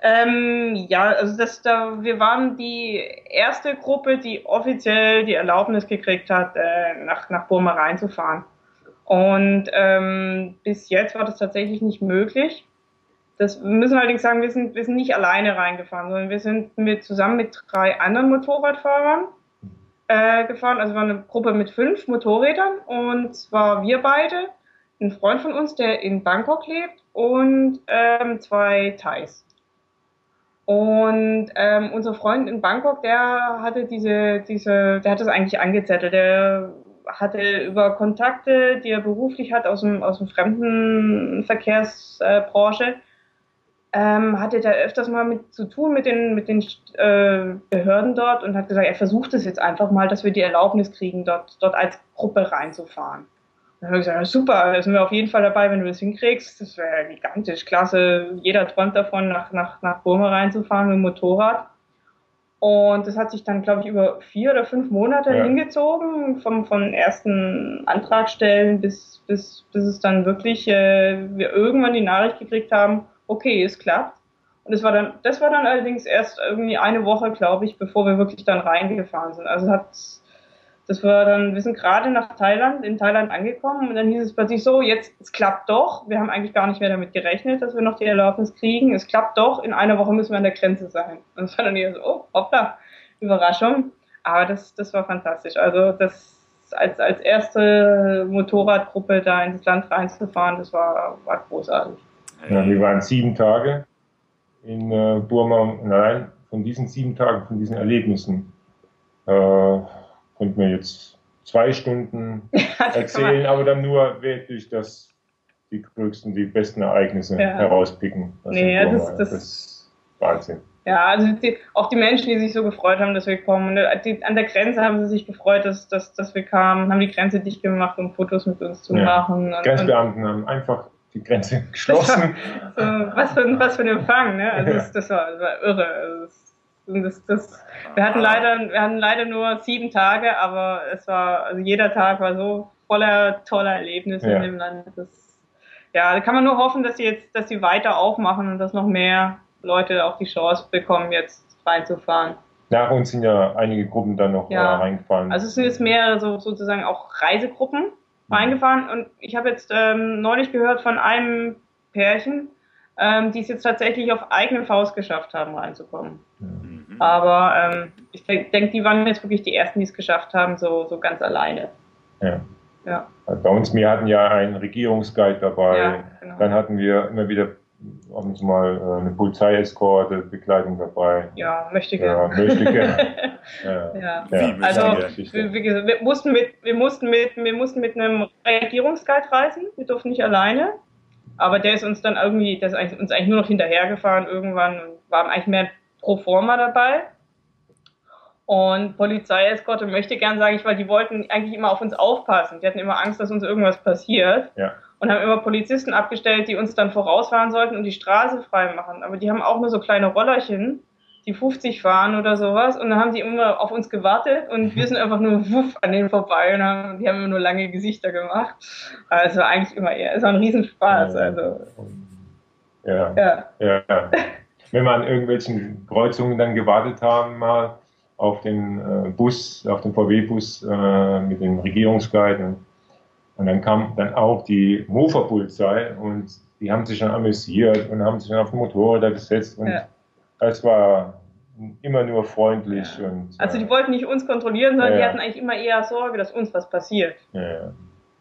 Ähm, ja, also das, da, wir waren die erste Gruppe, die offiziell die Erlaubnis gekriegt hat, äh, nach, nach Burma reinzufahren. Und ähm, bis jetzt war das tatsächlich nicht möglich. Das wir müssen allerdings sagen, wir sind, wir sind nicht alleine reingefahren, sondern wir sind mit, zusammen mit drei anderen Motorradfahrern äh, gefahren. Also war eine Gruppe mit fünf Motorrädern und zwar wir beide, ein Freund von uns, der in Bangkok lebt und ähm, zwei Thais. Und ähm, unser Freund in Bangkok, der hatte diese, diese, der hat das eigentlich angezettelt. Der hatte über Kontakte, die er beruflich hat aus dem, aus dem Fremdenverkehrsbranche, ähm, hatte da öfters mal mit zu tun mit den, mit den äh, Behörden dort und hat gesagt, er versucht es jetzt einfach mal, dass wir die Erlaubnis kriegen, dort, dort als Gruppe reinzufahren. Dann habe ich gesagt, super, da sind wir auf jeden Fall dabei, wenn du das hinkriegst. Das wäre gigantisch, klasse. Jeder träumt davon, nach, nach, nach Burma reinzufahren mit dem Motorrad. Und das hat sich dann, glaube ich, über vier oder fünf Monate ja. hingezogen, vom, vom ersten Antragstellen bis, bis, bis es dann wirklich, äh, wir irgendwann die Nachricht gekriegt haben, okay, es klappt. Und das war dann, das war dann allerdings erst irgendwie eine Woche, glaube ich, bevor wir wirklich dann reingefahren sind. Also hat das war dann, wir sind gerade nach Thailand, in Thailand angekommen und dann hieß es plötzlich so, jetzt, es klappt doch. Wir haben eigentlich gar nicht mehr damit gerechnet, dass wir noch die Erlaubnis kriegen. Es klappt doch, in einer Woche müssen wir an der Grenze sein. Und das war dann eher so, oh, hoppla, Überraschung. Aber das, das war fantastisch. Also das als, als erste Motorradgruppe da ins Land reinzufahren, das war, war großartig.
Ja, wir waren sieben Tage in äh, Burma allein von diesen sieben Tagen, von diesen Erlebnissen, äh, könnte man jetzt zwei Stunden erzählen, aber dann nur wirklich das, die größten, die besten Ereignisse ja. herauspicken.
Nee, das, das, das ist Wahnsinn. Ja, also die, auch die Menschen, die sich so gefreut haben, dass wir kommen. Ne, die, an der Grenze haben sie sich gefreut, dass, dass, dass wir kamen, haben die Grenze dicht gemacht, um Fotos mit uns zu ja. machen.
Und, Grenzbeamten und, haben einfach die Grenze geschlossen.
so, was, für, was für ein Empfang, ne? Also das, das, war, das war irre. Also das, das, wir hatten leider, wir hatten leider nur sieben Tage, aber es war, also jeder Tag war so voller toller Erlebnisse ja. in dem Land. Das, ja, da kann man nur hoffen, dass sie jetzt, dass sie weiter aufmachen und dass noch mehr Leute auch die Chance bekommen, jetzt reinzufahren.
Nach uns sind ja einige Gruppen dann noch ja. äh, reingefahren.
Also es sind jetzt mehrere so, sozusagen auch Reisegruppen mhm. reingefahren und ich habe jetzt ähm, neulich gehört von einem Pärchen, ähm, die es jetzt tatsächlich auf eigene Faust geschafft haben, reinzukommen. Mhm. Mhm. Aber ähm, ich denke, die waren jetzt wirklich die ersten, die es geschafft haben, so, so ganz alleine.
Ja. ja. Bei uns, wir hatten ja einen Regierungsguide dabei. Ja, genau. Dann hatten wir immer wieder uns mal äh, eine Polizeieskorte, Begleitung dabei.
Ja, möchte gerne.
Ja, möchte gerne.
ja. ja. ja. Also wir, wir, wir, mussten mit, wir mussten mit, wir mussten mit einem Regierungsguide reisen. Wir durften nicht alleine. Aber der ist uns dann irgendwie, der ist uns eigentlich nur noch hinterhergefahren irgendwann und war eigentlich mehr pro forma dabei. Und Polizeieskorte möchte gern sagen, ich, weil die wollten eigentlich immer auf uns aufpassen. Die hatten immer Angst, dass uns irgendwas passiert. Ja. Und haben immer Polizisten abgestellt, die uns dann vorausfahren sollten und die Straße frei machen. Aber die haben auch nur so kleine Rollerchen, die 50 fahren oder sowas. Und dann haben die immer auf uns gewartet und wir sind einfach nur wuff an denen vorbei und haben, die haben immer nur lange Gesichter gemacht. Also eigentlich immer eher, es war ein Riesenspaß. Also.
Ja. Ja. ja wenn wir an irgendwelchen Kreuzungen dann gewartet haben, mal auf den äh, Bus, auf den VW-Bus äh, mit dem Regierungsguide. Und dann kam dann auch die Mofa-Polizei und die haben sich dann amüsiert und haben sich dann auf den Motorräder gesetzt und ja. es war immer nur freundlich. Ja. Und,
also die wollten nicht uns kontrollieren, sondern ja. die hatten eigentlich immer eher Sorge, dass uns was passiert.
Ja.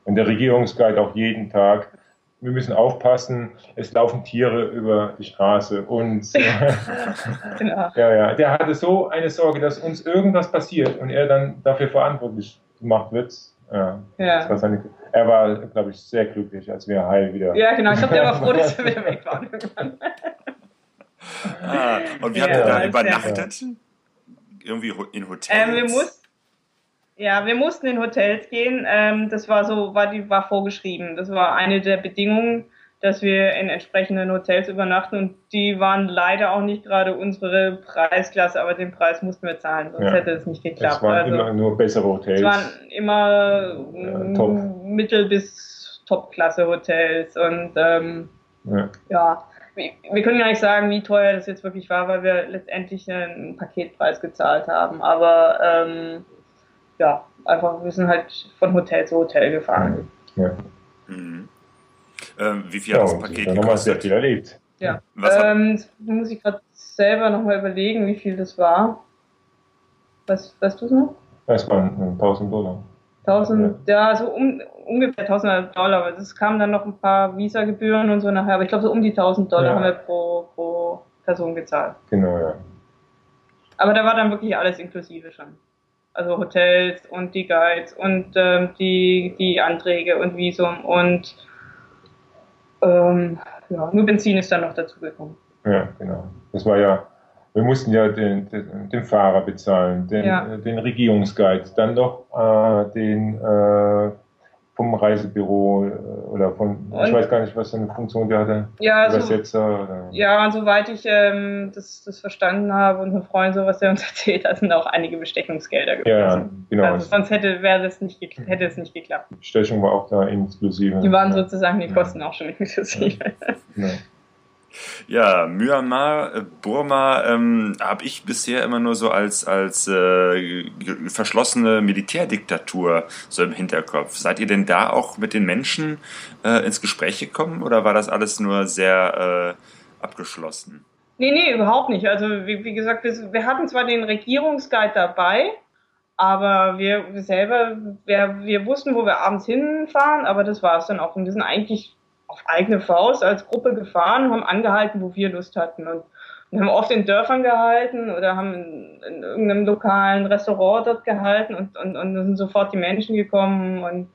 Und der Regierungsguide auch jeden Tag wir müssen aufpassen, es laufen Tiere über die Straße und genau. ja, ja, der hatte so eine Sorge, dass uns irgendwas passiert und er dann dafür verantwortlich gemacht wird. Ja, ja. War seine, er war, glaube ich, sehr glücklich, als wir heil wieder.
Ja, genau. Ich glaube, der war froh, dass wir wieder weg waren
ah, und wie habt ihr da übernachtet? Irgendwie in Hotels?
Ähm, wir mussten, ja, wir mussten in Hotels gehen. Ähm, das war so, war die war vorgeschrieben. Das war eine der Bedingungen, dass wir in entsprechenden Hotels übernachten und die waren leider auch nicht gerade unsere Preisklasse, aber den Preis mussten wir zahlen, sonst ja. hätte es nicht geklappt. Es
waren also, immer nur bessere Hotels.
Es waren immer ja, Mittel- bis Top-Klasse Hotels und ähm, ja. ja. wir können gar nicht sagen, wie teuer das jetzt wirklich war, weil wir letztendlich einen Paketpreis gezahlt haben, aber ähm, ja, einfach, wir sind halt von Hotel zu Hotel gefahren. Ja.
Mhm. Ähm, wie viel ja, hat das Paket gekostet?
nochmal sehr viel erlebt.
Ja, ähm, muss ich gerade selber nochmal überlegen, wie viel das war. Was, weißt du es noch?
Es waren 1000 Dollar.
1000, ja, ja so um, ungefähr 1000 Dollar, aber das kamen dann noch ein paar Visa-Gebühren und so nachher, aber ich glaube so um die 1000 Dollar ja. haben wir pro, pro Person gezahlt.
Genau, ja.
Aber da war dann wirklich alles inklusive schon. Also Hotels und die Guides und ähm, die, die Anträge und Visum und ähm, ja, nur Benzin ist dann noch dazugekommen.
Ja, genau. Das war ja, wir mussten ja den, den, den Fahrer bezahlen, den, ja. den Regierungsguide, dann noch äh, den äh, vom Reisebüro äh, oder von, und, ich weiß gar nicht, was für eine Funktion der hatte.
Ja, also, Übersetzer. Oder? Ja, und soweit ich ähm, das, das verstanden habe und ein Freund so, was er uns erzählt hat, sind auch einige Bestechungsgelder
gewesen. Ja, genau.
Also sonst hätte, wäre das nicht, hätte es nicht geklappt.
Bestechung war auch da inklusive.
Die waren sozusagen die Kosten ja. auch schon inklusive. Ja.
Ja, Myanmar, äh, Burma ähm, habe ich bisher immer nur so als, als äh, verschlossene Militärdiktatur so im Hinterkopf. Seid ihr denn da auch mit den Menschen äh, ins Gespräch gekommen oder war das alles nur sehr äh, abgeschlossen?
Nee, nee, überhaupt nicht. Also wie, wie gesagt, wir, wir hatten zwar den Regierungsguide dabei, aber wir, wir selber, wir, wir wussten, wo wir abends hinfahren, aber das war es dann auch. Und wir sind eigentlich auf eigene Faust als Gruppe gefahren, haben angehalten, wo wir Lust hatten. Und wir haben oft in Dörfern gehalten oder haben in, in irgendeinem lokalen Restaurant dort gehalten und, und, und sind sofort die Menschen gekommen und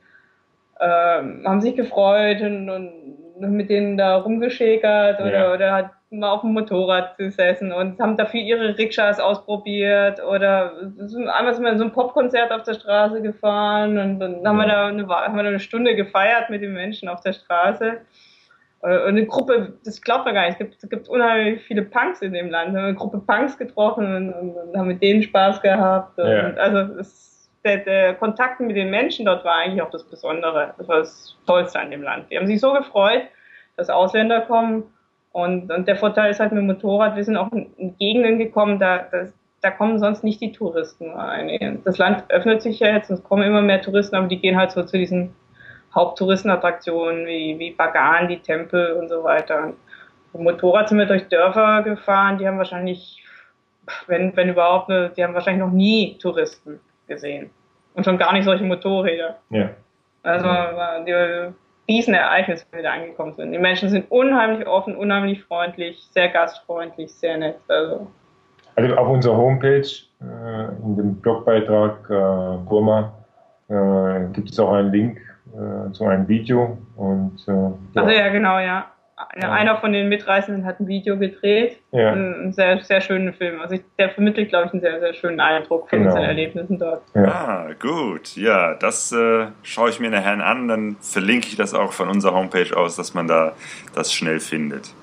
äh, haben sich gefreut und, und mit denen da rumgeschäkert oder, ja. oder hat mal auf dem Motorrad gesessen und haben dafür ihre Rikschas ausprobiert oder einmal sind wir in so ein Popkonzert auf der Straße gefahren und dann haben wir da eine, haben wir da eine Stunde gefeiert mit den Menschen auf der Straße. Und eine Gruppe, das glaubt man gar nicht, es gibt, es gibt unheimlich viele Punks in dem Land. Wir haben eine Gruppe Punks getroffen und, und, und haben mit denen Spaß gehabt. Ja. Also das, der, der Kontakt mit den Menschen dort war eigentlich auch das Besondere. Das war das Tollste an dem Land. Die haben sich so gefreut, dass Ausländer kommen und, und der Vorteil ist halt mit dem Motorrad, wir sind auch in Gegenden gekommen, da, das, da kommen sonst nicht die Touristen rein. Das Land öffnet sich ja jetzt und es kommen immer mehr Touristen, aber die gehen halt so zu diesen Haupttouristenattraktionen wie, wie Bagan, die Tempel und so weiter. Und Motorrad sind wir durch Dörfer gefahren, die haben wahrscheinlich, wenn, wenn überhaupt, die haben wahrscheinlich noch nie Touristen gesehen. Und schon gar nicht solche Motorräder.
Ja.
Also die Wir da angekommen sind. Die Menschen sind unheimlich offen, unheimlich freundlich, sehr gastfreundlich, sehr nett. Also,
also auf unserer Homepage, äh, in dem Blogbeitrag äh, Burma, äh, gibt es auch einen Link äh, zu einem Video. Und, ja.
Also ja, genau, ja. Ja. Einer von den Mitreisenden hat ein Video gedreht. Ja. Einen sehr, sehr schönen Film. Also ich, der vermittelt, glaube ich, einen sehr, sehr schönen Eindruck von genau. unseren Erlebnissen dort.
Ja. Ah, gut. Ja, das äh, schaue ich mir nachher an. Dann verlinke ich das auch von unserer Homepage aus, dass man da das schnell findet.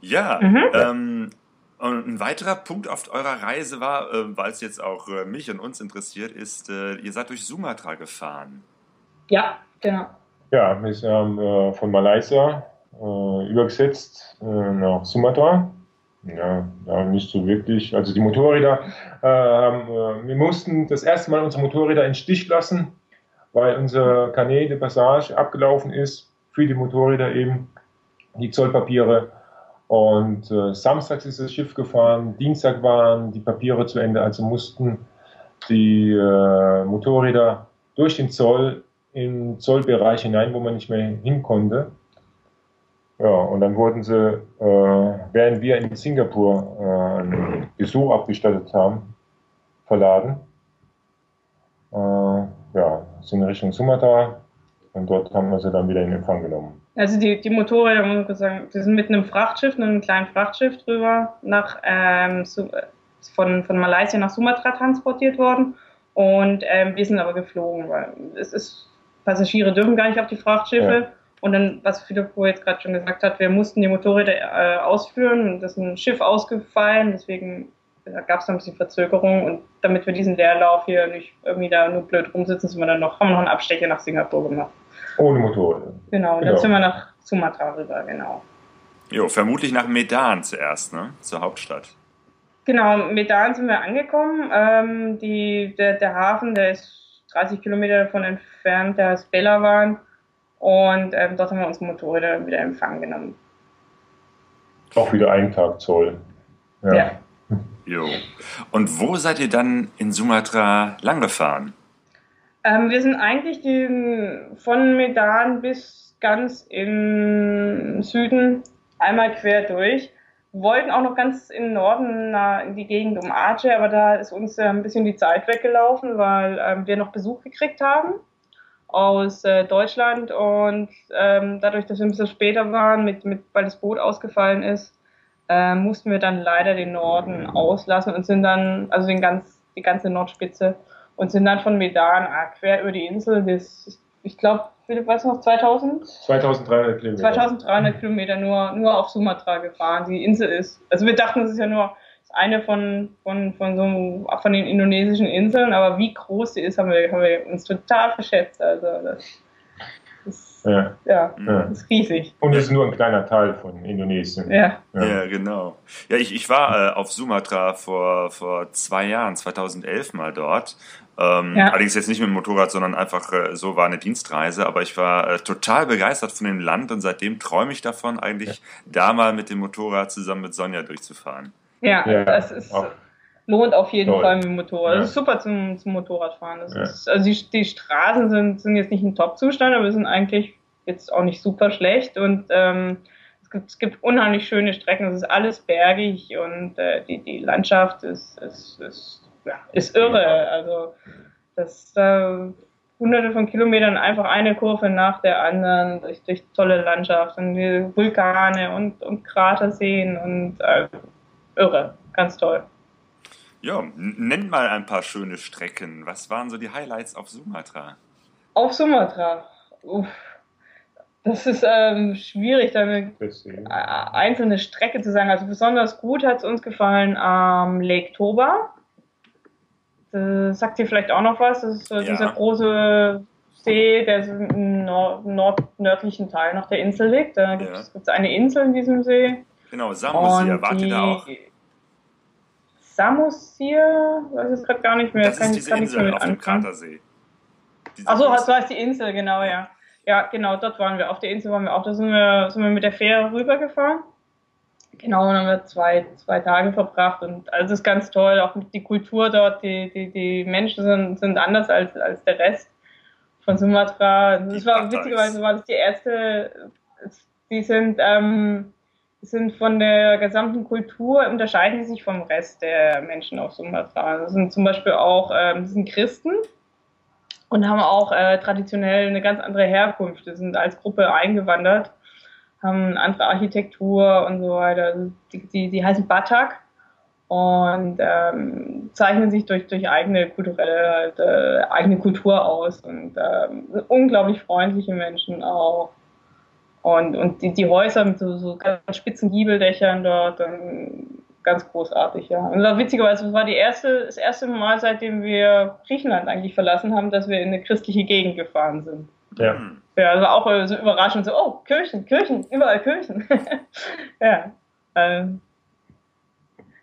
Ja, mhm. ähm, und ein weiterer Punkt auf eurer Reise war, äh, weil es jetzt auch äh, mich und uns interessiert, ist, äh, ihr seid durch Sumatra gefahren.
Ja, genau.
Ja, wir sind äh, von Malaysia äh, übergesetzt äh, nach Sumatra. Ja, ja, nicht so wirklich. Also die Motorräder, äh, äh, wir mussten das erste Mal unsere Motorräder in Stich lassen, weil unser Canet de Passage abgelaufen ist für die Motorräder eben, die Zollpapiere. Und äh, samstags ist das Schiff gefahren, Dienstag waren die Papiere zu Ende, also mussten die äh, Motorräder durch den Zoll in Zollbereich hinein, wo man nicht mehr hin konnte. Ja, und dann wurden sie, äh, während wir in Singapur äh, einen Besuch abgestattet haben, verladen. Äh, ja, sind in Richtung Sumatra und dort haben wir sie dann wieder in Empfang genommen.
Also die, die Motorräder, muss ich die sind mit einem Frachtschiff, einem kleinen Frachtschiff drüber nach ähm, von, von Malaysia nach Sumatra transportiert worden. Und ähm, wir sind aber geflogen, weil es ist, Passagiere dürfen gar nicht auf die Frachtschiffe. Ja. Und dann, was Philippo jetzt gerade schon gesagt hat, wir mussten die Motorräder äh, ausführen und das ist ein Schiff ausgefallen, deswegen gab es noch ein bisschen Verzögerung und damit wir diesen Leerlauf hier nicht irgendwie da nur blöd rumsitzen, sind wir dann noch, haben wir noch einen Abstecher nach Singapur gemacht.
Ohne Motorräder.
Genau, genau. dann sind wir nach Sumatra rüber, genau.
Jo, vermutlich nach Medan zuerst, ne? Zur Hauptstadt.
Genau, Medan sind wir angekommen. Ähm, die, der, der Hafen, der ist 30 Kilometer davon entfernt, der ist Belawan. Und ähm, dort haben wir unsere Motorräder wieder in Empfang genommen.
Auch wieder einen Tag Zoll.
Ja. ja.
Jo. Und wo seid ihr dann in Sumatra langgefahren?
Ähm, wir sind eigentlich den, von Medan bis ganz im Süden einmal quer durch. Wollten auch noch ganz im Norden in die Gegend um Aceh, aber da ist uns äh, ein bisschen die Zeit weggelaufen, weil ähm, wir noch Besuch gekriegt haben aus äh, Deutschland und ähm, dadurch, dass wir ein bisschen später waren, mit, mit, weil das Boot ausgefallen ist, äh, mussten wir dann leider den Norden auslassen und sind dann, also den ganz, die ganze Nordspitze und sind dann von Medan ah, quer über die Insel bis, ich glaube, Philipp, weißt du noch, 2000?
2300 Kilometer.
2300 Kilometer nur, nur auf Sumatra gefahren. Die Insel ist, also wir dachten, es ist ja nur eine von, von, von so von den indonesischen Inseln, aber wie groß sie ist, haben wir, haben wir uns total verschätzt. Also das ja. Ja, ja. ist riesig.
Und es ist nur ein kleiner Teil von Indonesien.
Ja,
ja. ja genau. Ja, ich, ich war äh, auf Sumatra vor, vor zwei Jahren, 2011 mal dort. Ähm, ja. Allerdings jetzt nicht mit dem Motorrad, sondern einfach äh, so war eine Dienstreise. Aber ich war äh, total begeistert von dem Land und seitdem träume ich davon, eigentlich da mal mit dem Motorrad zusammen mit Sonja durchzufahren.
Ja, ja das ist, auch. Lohnt auf jeden Toll. Fall mit dem Motorrad. Ja. Das ist super zum, zum Motorradfahren. Ja. ist, also die, die Straßen sind, sind jetzt nicht im Top-Zustand, aber sind eigentlich jetzt auch nicht super schlecht und ähm, es, gibt, es gibt unheimlich schöne Strecken. Es ist alles bergig und äh, die, die Landschaft ist, ist, ist, ja, ist irre. Also das äh, hunderte von Kilometern einfach eine Kurve nach der anderen durch, durch tolle Landschaft und Vulkane und, und Kraterseen und äh, irre, ganz toll.
Ja, nenn mal ein paar schöne Strecken. Was waren so die Highlights auf Sumatra?
Auf Sumatra? Uff. Das ist ähm, schwierig, da eine einzelne Strecke zu sagen. Also besonders gut hat es uns gefallen am Lake Toba. Das sagt dir vielleicht auch noch was. Das ist so ja. dieser große See, der im nord nord nördlichen Teil nach der Insel liegt. Da gibt es ja. eine Insel in diesem See.
Genau, wart ihr da auch?
Samosir, weiß ich gerade gar nicht mehr.
Das kann ist diese Insel auf dem Kratersee.
Achso, so heißt die Insel, genau, ja. Ja, genau, dort waren wir. Auf der Insel waren wir auch. Da sind wir, sind wir mit der Fähre rübergefahren. Genau, und dann haben wir zwei, zwei Tage verbracht und alles ist ganz toll. Auch die Kultur dort, die, die, die Menschen sind, sind anders als, als der Rest von Sumatra. Das war witzigerweise war das die erste, die sind, ähm, sind von der gesamten Kultur, unterscheiden die sich vom Rest der Menschen auf Sumatra. Das sind zum Beispiel auch ähm, sind Christen und haben auch äh, traditionell eine ganz andere Herkunft. Die sind als Gruppe eingewandert, haben eine andere Architektur und so weiter. Also die, die, die heißen Batak und ähm, zeichnen sich durch, durch eigene kulturelle, äh, eigene Kultur aus und ähm, unglaublich freundliche Menschen auch. Und, und die, die Häuser mit so, so ganz spitzen Giebeldächern dort, ganz großartig, ja. Und witzigerweise, das war die erste, das erste Mal, seitdem wir Griechenland eigentlich verlassen haben, dass wir in eine christliche Gegend gefahren sind.
Ja.
Ja, also auch so überraschend, so, oh, Kirchen, Kirchen, überall Kirchen. ja. Ähm,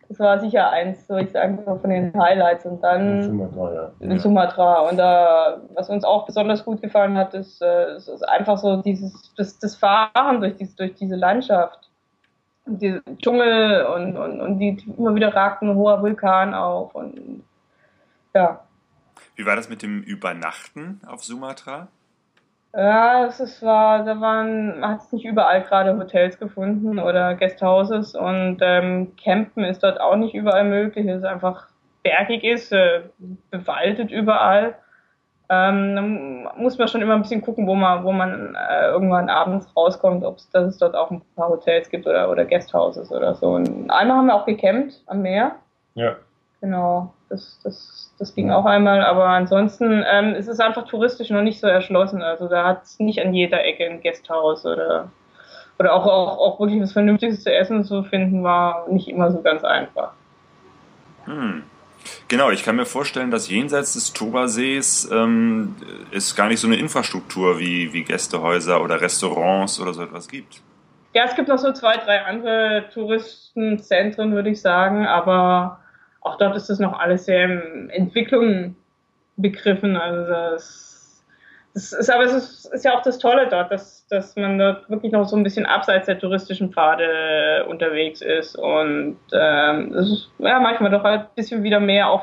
das war sicher eins, würde ich sagen, von den Highlights. Und dann
in Sumatra, ja.
in Sumatra. Und da, was uns auch besonders gut gefallen hat, ist, äh, ist, ist einfach so dieses, das, das Fahren durch, dies, durch diese Landschaft. Und die Dschungel und, und, und die immer wieder ragt ein hoher Vulkan auf. Und ja.
Wie war das mit dem Übernachten auf Sumatra?
Ja, es ist, war, da waren, man hat es nicht überall gerade Hotels gefunden oder Guesthouses und ähm, Campen ist dort auch nicht überall möglich, es ist einfach bergig ist, äh, bewaldet überall. Ähm, dann muss man schon immer ein bisschen gucken, wo man, wo man äh, irgendwann abends rauskommt, ob es, dort auch ein paar Hotels gibt oder, oder Guesthouses oder so. Und einmal haben wir auch gecampt am Meer.
Ja.
Genau, das, das, das ging auch einmal, aber ansonsten ähm, es ist einfach touristisch noch nicht so erschlossen. Also da hat es nicht an jeder Ecke ein Guesthouse oder, oder auch, auch, auch wirklich was Vernünftiges zu essen zu finden, war nicht immer so ganz einfach.
Hm. Genau, ich kann mir vorstellen, dass jenseits des Tobasees ähm, es gar nicht so eine Infrastruktur wie, wie Gästehäuser oder Restaurants oder so etwas gibt.
Ja, es gibt noch so zwei, drei andere Touristenzentren, würde ich sagen, aber auch dort ist das noch alles sehr in Entwicklung begriffen. Also das, das ist, aber es ist, ist, ja auch das Tolle dort, dass, dass man dort wirklich noch so ein bisschen abseits der touristischen Pfade unterwegs ist und ähm, ist ja manchmal doch ein bisschen wieder mehr auf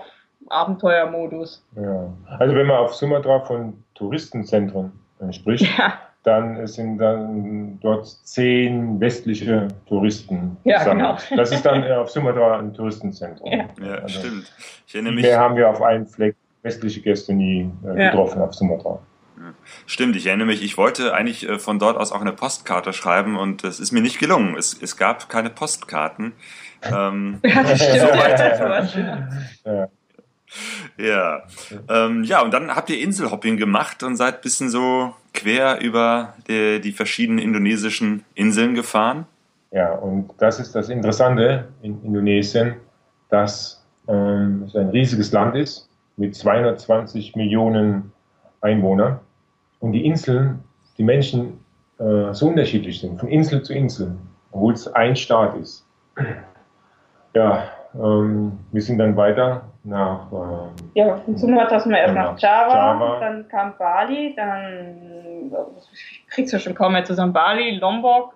Abenteuermodus.
Ja. Also wenn man auf Sumatra von Touristenzentren spricht, ja dann sind dann dort zehn westliche Touristen.
Ja, genau.
Das ist dann auf Sumatra ein Touristenzentrum.
Ja, ja also stimmt.
Ich erinnere mich. Mehr haben wir auf einen Fleck westliche Gäste nie äh, getroffen ja. auf Sumatra.
Stimmt, ich erinnere mich, ich wollte eigentlich äh, von dort aus auch eine Postkarte schreiben und es ist mir nicht gelungen. Es, es gab keine Postkarten. Ähm, ja, das stimmt. So weit. ja. Ja. Ähm, ja, und dann habt ihr Inselhopping gemacht und seid ein bisschen so quer über die, die verschiedenen indonesischen Inseln gefahren.
Ja, und das ist das Interessante in Indonesien, dass ähm, es ein riesiges Land ist mit 220 Millionen Einwohnern und die Inseln, die Menschen äh, so unterschiedlich sind, von Insel zu Insel, obwohl es ein Staat ist. Ja, ähm, wir sind dann weiter nach. Ähm,
ja, von Sumatra sind wir erst nach Java, Java, dann kam Bali, dann kriegst du schon kaum mehr zusammen. Bali, Lombok,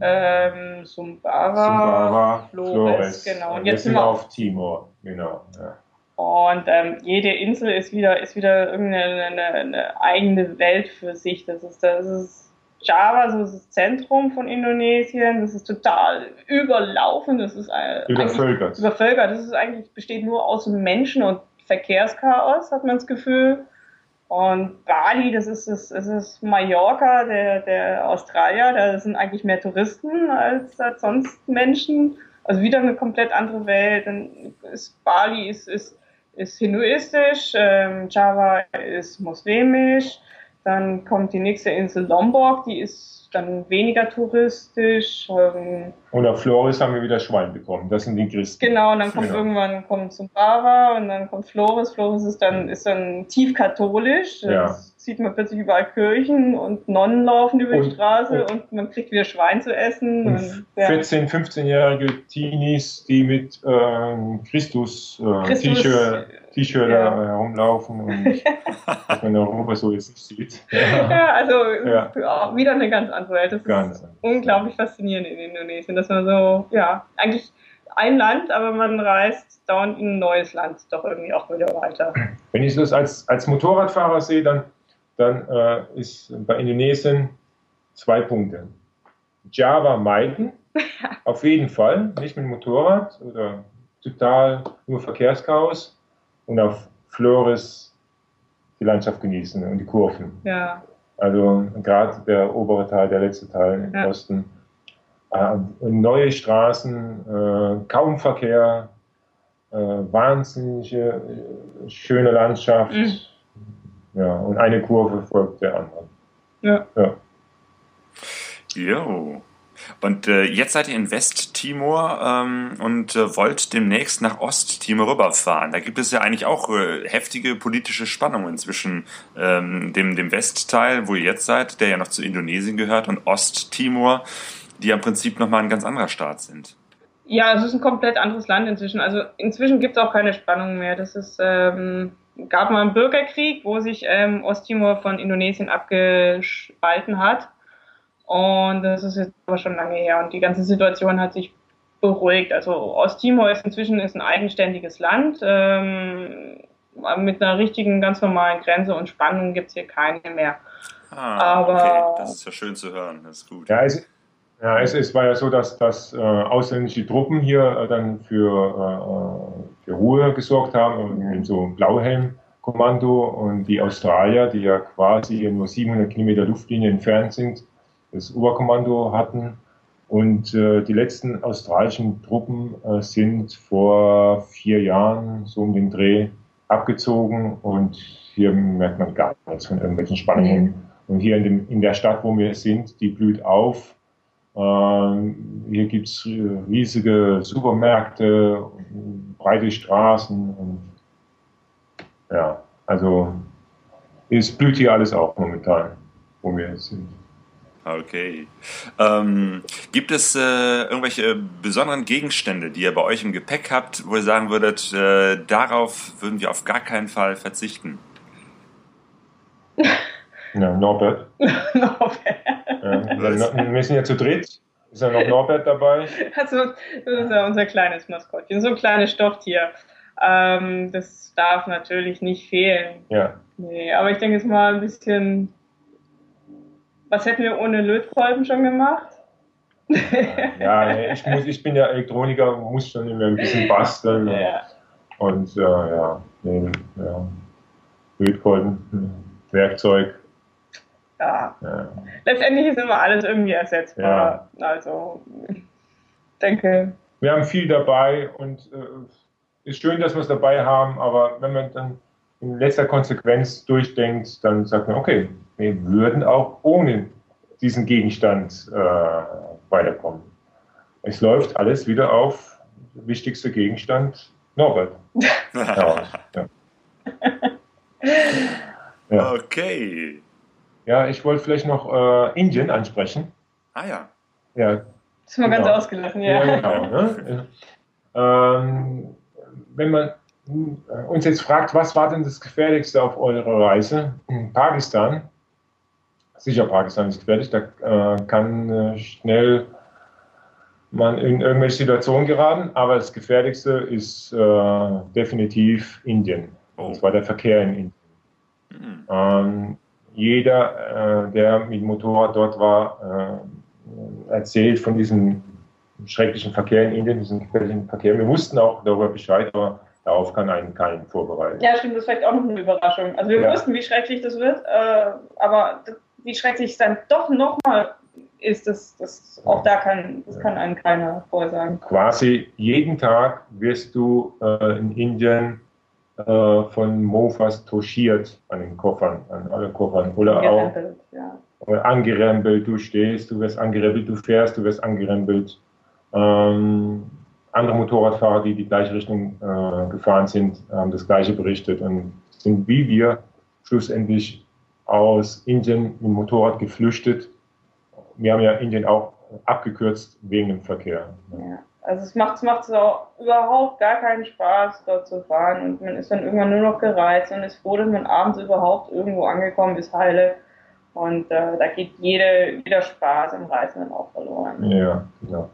ähm, Sumbawa,
Sumbawa Flores, Flores, genau. Und, jetzt sind wir auf Timor, genau. Ja.
Und ähm, jede Insel ist wieder, ist wieder irgendeine eine, eine eigene Welt für sich. Das ist, das ist Java, so das Zentrum von Indonesien, das ist total überlaufen, das ist
übervölkert.
übervölkert. Das ist eigentlich besteht nur aus Menschen und Verkehrschaos, hat man das Gefühl. Und Bali, das ist das, das ist Mallorca, der, der Australier, da sind eigentlich mehr Touristen als, als sonst Menschen. Also wieder eine komplett andere Welt. Dann ist Bali ist, ist, ist hinduistisch, ähm, Java ist muslimisch. Dann kommt die nächste Insel Lombok, die ist dann weniger touristisch.
Ähm, und auf Flores haben wir wieder Schwein bekommen. Das sind die Christen.
Genau, und dann kommt genau. irgendwann kommt Sumbawa und dann kommt Flores. Flores ist dann, ist dann tief katholisch. Ja sieht man plötzlich überall Kirchen und Nonnen laufen über die Straße und, und, man kriegt wieder Schwein zu essen. Und,
ja. 14-, 15-jährige Teenies, die mit ähm, Christus-T-Shirt äh, ja. herumlaufen und was man Europa so jetzt nicht sieht.
Ja, also ja. wieder eine ganz andere Welt. Das ganz ist unglaublich faszinierend in Indonesien, dass man so, ja, eigentlich ein Land, aber man reist dauernd in ein neues Land doch irgendwie auch wieder weiter.
Wenn ich das als, als Motorradfahrer sehe, dann dann äh, ist bei Indonesien zwei Punkte. Java meiden, auf jeden Fall, nicht mit Motorrad oder total nur Verkehrschaos und auf Flores die Landschaft genießen und die Kurven.
Ja.
Also gerade der obere Teil, der letzte Teil im ja. Osten. Äh, neue Straßen, äh, kaum Verkehr, äh, wahnsinnige, äh, schöne Landschaft. Mhm ja, und eine Kurve folgt der anderen.
Ja. ja.
Jo. Und äh, jetzt seid ihr in Westtimor ähm, und äh, wollt demnächst nach Osttimor rüberfahren. Da gibt es ja eigentlich auch äh, heftige politische Spannungen zwischen ähm, dem, dem Westteil, wo ihr jetzt seid, der ja noch zu Indonesien gehört, und Osttimor, die ja im Prinzip nochmal ein ganz anderer Staat sind.
Ja, es ist ein komplett anderes Land inzwischen. Also inzwischen gibt es auch keine Spannungen mehr. Das ist ähm, gab mal einen Bürgerkrieg, wo sich ähm, Osttimor von Indonesien abgespalten hat. Und das ist jetzt aber schon lange her. Und die ganze Situation hat sich beruhigt. Also Osttimor ist inzwischen ist ein eigenständiges Land. Ähm, mit einer richtigen, ganz normalen Grenze und Spannung gibt es hier keine mehr.
Ah, aber okay. Das ist ja schön zu hören. Das ist gut.
Ja, es, ja, es, es war ja so, dass, dass äh, ausländische Truppen hier äh, dann für, äh, für Ruhe gesorgt haben, in so Blauhelm Kommando und die Australier, die ja quasi nur 700 Kilometer Luftlinie entfernt sind, das Oberkommando hatten. Und äh, die letzten australischen Truppen äh, sind vor vier Jahren so um den Dreh abgezogen und hier merkt man gar nichts von irgendwelchen Spannungen. Mhm. Und hier in, dem, in der Stadt, wo wir sind, die blüht auf. Ähm, hier gibt's äh, riesige Supermärkte, breite Straßen und ja, also es blüht hier alles auf momentan, wo wir jetzt sind.
Okay. Ähm, gibt es äh, irgendwelche besonderen Gegenstände, die ihr bei euch im Gepäck habt, wo ihr sagen würdet, äh, darauf würden wir auf gar keinen Fall verzichten?
Ja, Norbert. Norbert. Ja, wir sind ja zu dritt. Ist ja noch Norbert dabei?
Also, das ist ja unser kleines Maskottchen, so ein kleines Stofftier. Ähm, das darf natürlich nicht fehlen.
Ja.
Nee, aber ich denke jetzt mal ein bisschen, was hätten wir ohne Lötkolben schon gemacht?
ja, ich, muss, ich bin ja Elektroniker, muss schon immer ein bisschen basteln. Ja. Und äh, ja, nee, ja, Lötkolben, Werkzeug.
Ja. ja. Letztendlich ist immer alles irgendwie ersetzbar. Ja. Also, ich denke.
Wir haben viel dabei und äh, ist schön, dass wir es dabei haben, aber wenn man dann in letzter Konsequenz durchdenkt, dann sagt man, okay, wir würden auch ohne diesen Gegenstand äh, weiterkommen. Es läuft alles wieder auf wichtigster Gegenstand Norbert. ja.
ja. Okay.
Ja, ich wollte vielleicht noch äh, Indien ansprechen.
Ah ja.
Ja.
Das ist mal genau. ganz ausgelassen, ja. ja genau,
ne? ähm, wenn man äh, uns jetzt fragt, was war denn das Gefährlichste auf eurer Reise? In Pakistan, sicher Pakistan ist gefährlich, da äh, kann äh, schnell man in irgendwelche Situationen geraten, aber das Gefährlichste ist äh, definitiv Indien. Oh. Das war der Verkehr in Indien. Mhm. Ähm, jeder, äh, der mit dem Motorrad dort war, äh, erzählt von diesem schrecklichen Verkehr in Indien, diesen gefährlichen Verkehr. Wir wussten auch darüber Bescheid, aber darauf kann einen keinen vorbereiten.
Ja, stimmt, das ist vielleicht auch noch eine Überraschung. Also wir ja. wussten, wie schrecklich das wird, äh, aber wie schrecklich es dann doch nochmal ist, das, das auch da kann, das kann einem keiner vorsagen.
Quasi jeden Tag wirst du äh, in Indien äh, von Mofas toschiert an den Koffern, an alle Koffern. Oder auch ja. angerempelt, du stehst, du wirst angerempelt, du fährst, du wirst angerempelt. Ähm, andere Motorradfahrer, die die gleiche Richtung äh, gefahren sind, haben das gleiche berichtet und sind wie wir schlussendlich aus Indien mit dem Motorrad geflüchtet. Wir haben ja Indien auch abgekürzt wegen dem Verkehr.
Ja. Also es macht, es macht so überhaupt gar keinen Spaß, dort zu fahren und man ist dann irgendwann nur noch gereizt und ist froh, dass man abends überhaupt irgendwo angekommen ist, heile. Und äh, da geht jede, jeder Spaß im Reisen dann auch verloren.
Ja, genau.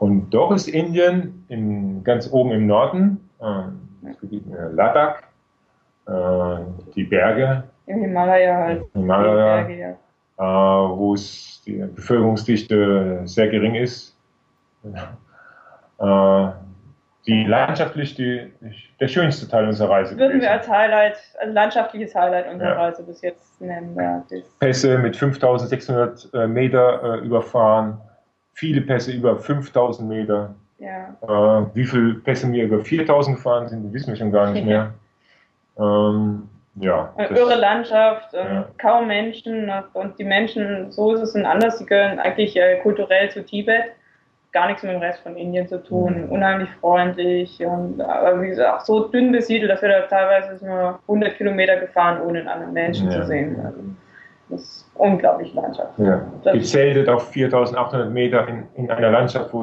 Und doch ist Indien in, ganz oben im Norden, äh, Ladakh, äh, die Berge.
Im Himalaya halt.
Himalaya, Berge, ja. äh, wo es die Bevölkerungsdichte sehr gering ist. Äh, die landschaftlich die, der schönste Teil unserer Reise.
Würden gewesen. wir als Highlight, als landschaftliches Highlight unserer ja. Reise bis jetzt nennen. Ja,
Pässe mit 5600 äh, Meter äh, überfahren viele Pässe über 5000 Meter.
Ja.
Äh, wie viele Pässe wir über 4000 gefahren sind, wissen wir schon gar nicht mehr. ähm, ja.
Eine irre Landschaft, ähm, ja. kaum Menschen und die Menschen, so ist es und anders, die gehören eigentlich äh, kulturell zu Tibet. Gar nichts mit dem Rest von Indien zu tun, mhm. unheimlich freundlich und aber wie gesagt, so dünn besiedelt, dass wir da teilweise nur 100 Kilometer gefahren, ohne einen anderen Menschen ja. zu sehen. Also, das ist unglaublich Landschaft.
Ja. Gezeltet auf 4800 Meter in, in einer Landschaft, wo,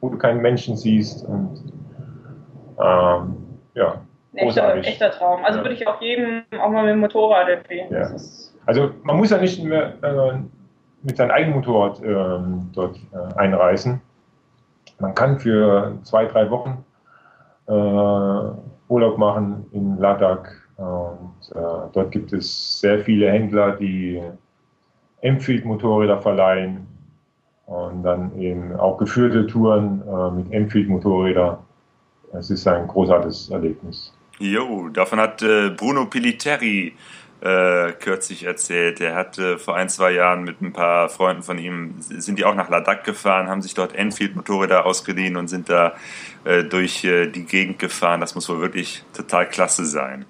wo du keinen Menschen siehst. Und, ähm, ja,
echter, echter Traum. Also ja. würde ich auch jedem auch mal mit dem Motorrad empfehlen.
Ja. Also man muss ja nicht mehr äh, mit seinem eigenen Motorrad äh, dort äh, einreisen. Man kann für zwei, drei Wochen äh, Urlaub machen in Ladakh, und äh, dort gibt es sehr viele Händler, die Enfield-Motorräder verleihen und dann eben auch geführte Touren äh, mit Enfield-Motorrädern. Es ist ein großartiges Erlebnis.
Jo, davon hat äh, Bruno Piliteri äh, kürzlich erzählt. Er hat äh, vor ein, zwei Jahren mit ein paar Freunden von ihm, sind die auch nach Ladakh gefahren, haben sich dort Enfield-Motorräder ausgeliehen und sind da äh, durch äh, die Gegend gefahren. Das muss wohl wirklich total klasse sein.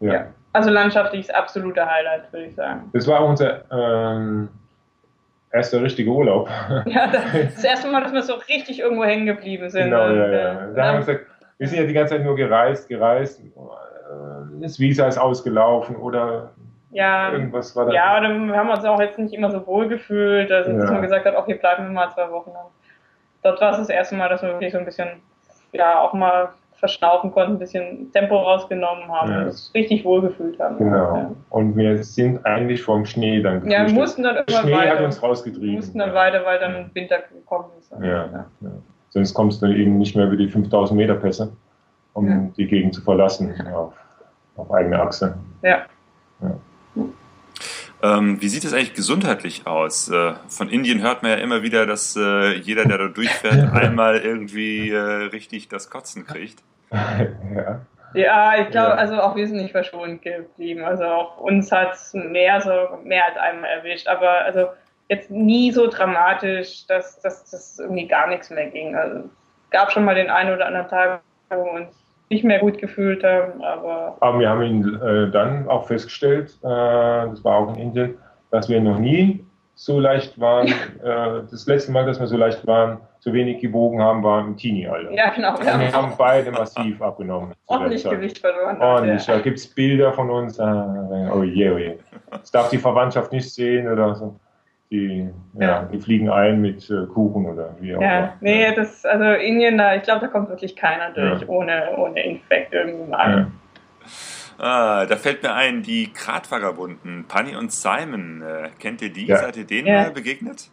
Ja. ja. Also landschaftlich ist absolute Highlight, würde ich sagen.
Das war unser ähm, erster richtiger Urlaub.
Ja, das, das erste Mal, dass wir so richtig irgendwo hängen geblieben sind.
Genau, ja, ja. Äh, da haben wir gesagt, wir sind ja die ganze Zeit nur gereist, gereist. Äh, das Visa ist ausgelaufen oder
ja, irgendwas war da. Ja, oder wir haben uns auch jetzt nicht immer so wohl gefühlt, also, dass ja. man gesagt hat, okay, bleiben wir mal zwei Wochen. Dort war es das erste Mal, dass wir wirklich so ein bisschen, ja, auch mal verschnaufen konnten, ein bisschen Tempo rausgenommen haben ja. und uns richtig wohlgefühlt haben.
Genau. Ja. Und wir sind eigentlich vom Schnee dann
geflüchtet. Ja, wir mussten dann
immer Schnee weiter. hat uns rausgetrieben. Wir
mussten dann weiter, weil dann Winter gekommen ist.
Ja. ja. Sonst kommst du eben nicht mehr über die 5000 Meter Pässe, um ja. die Gegend zu verlassen auf, auf eigene Achse.
Ja.
ja. Ähm, wie sieht es eigentlich gesundheitlich aus? Äh, von Indien hört man ja immer wieder, dass äh, jeder, der da durchfährt, einmal irgendwie äh, richtig das Kotzen kriegt.
ja. Ja, ich glaube, ja. also auch wir sind nicht verschont geblieben. Also auch uns hat es mehr, so, mehr als einmal erwischt. Aber also jetzt nie so dramatisch, dass, das irgendwie gar nichts mehr ging. Also es gab schon mal den einen oder anderen Tag, wo wir uns nicht mehr gut gefühlt haben, aber.
Aber wir haben ihn äh, dann auch festgestellt, äh, das war auch in Indien, dass wir noch nie so leicht waren. äh, das letzte Mal, dass wir so leicht waren, so wenig gewogen haben, war im Teenie-Alter.
Ja, genau.
Wir haben beide massiv abgenommen.
Ordentlich Gewicht verloren.
Ordentlich. Ja. Da gibt es Bilder von uns. Äh, oh je, oh je. Das darf die Verwandtschaft nicht sehen oder so die, ja, ja. die fliegen ein mit äh, Kuchen oder wie auch immer.
Ja, nee, das, also Indien, da, ich glaube, da kommt wirklich keiner durch ja. ohne, ohne Infekt irgendwann.
Ah, da fällt mir ein, die Gradvagabunden, Panny und Simon, äh, kennt ihr die? Seid ihr denen ja. begegnet?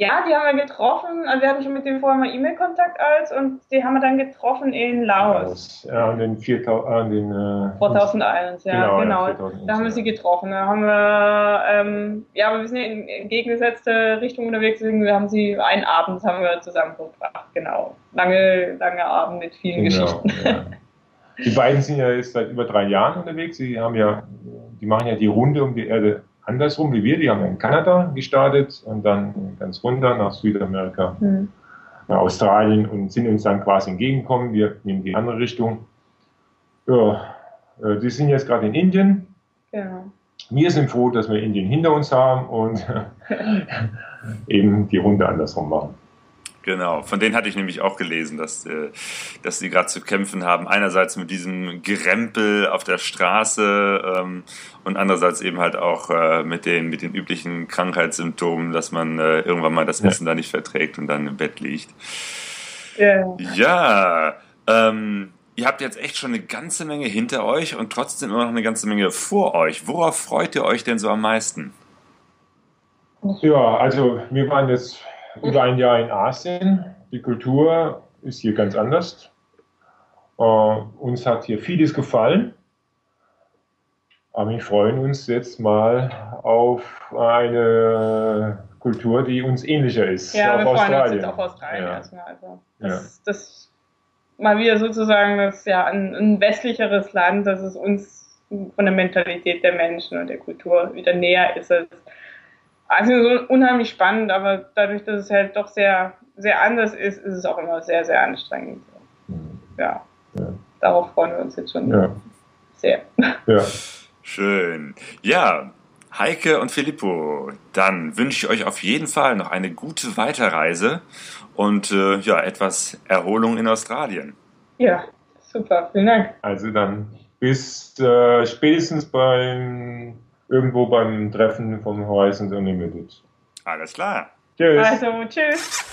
Ja, die haben wir getroffen. Also wir hatten schon mit dem vorher mal E-Mail-Kontakt als und die haben wir dann getroffen in Laos.
Ja, an den 4000, an den
äh, 4001, ja, genau. genau. Ja, da haben wir sie getroffen. Da haben wir, ähm, ja, aber wir sind in entgegengesetzte Richtung unterwegs, deswegen wir haben sie einen Abend haben wir zusammen verbracht, genau. Lange, lange Abend mit vielen genau, Geschichten. Ja.
Die beiden sind ja jetzt seit über drei Jahren unterwegs. Sie haben ja, die machen ja die Runde um die Erde andersrum wie wir. Die haben in Kanada gestartet und dann ganz runter nach Südamerika, mhm. nach Australien und sind uns dann quasi entgegengekommen. Wir nehmen die andere Richtung. Ja, äh, die sind jetzt gerade in Indien. Ja. Wir sind froh, dass wir Indien hinter uns haben und eben die Runde andersrum machen.
Genau, von denen hatte ich nämlich auch gelesen, dass, äh, dass sie gerade zu kämpfen haben. Einerseits mit diesem Gerempel auf der Straße ähm, und andererseits eben halt auch äh, mit, den, mit den üblichen Krankheitssymptomen, dass man äh, irgendwann mal das Essen ja. da nicht verträgt und dann im Bett liegt. Ja, ja ähm, ihr habt jetzt echt schon eine ganze Menge hinter euch und trotzdem immer noch eine ganze Menge vor euch. Worauf freut ihr euch denn so am meisten?
Ja, also wir waren jetzt über ein Jahr in Asien. Die Kultur ist hier ganz anders. Äh, uns hat hier vieles gefallen. Aber wir freuen uns jetzt mal auf eine Kultur, die uns ähnlicher ist.
Ja, auf wir Australien. freuen uns jetzt auf Australien ja. erstmal. Also das, ja. das mal wieder sozusagen das ja ein, ein westlicheres Land, das es uns von der Mentalität der Menschen und der Kultur wieder näher ist. Als also so unheimlich spannend, aber dadurch, dass es halt doch sehr, sehr anders ist, ist es auch immer sehr, sehr anstrengend. Mhm. Ja. ja. Darauf freuen wir uns jetzt schon ja. sehr.
Ja.
Schön. Ja, Heike und Filippo, dann wünsche ich euch auf jeden Fall noch eine gute Weiterreise und äh, ja, etwas Erholung in Australien.
Ja, super, vielen Dank.
Also dann bis äh, spätestens beim irgendwo beim Treffen von Horizons Unlimited.
Alles klar.
Tschüss. Also, tschüss.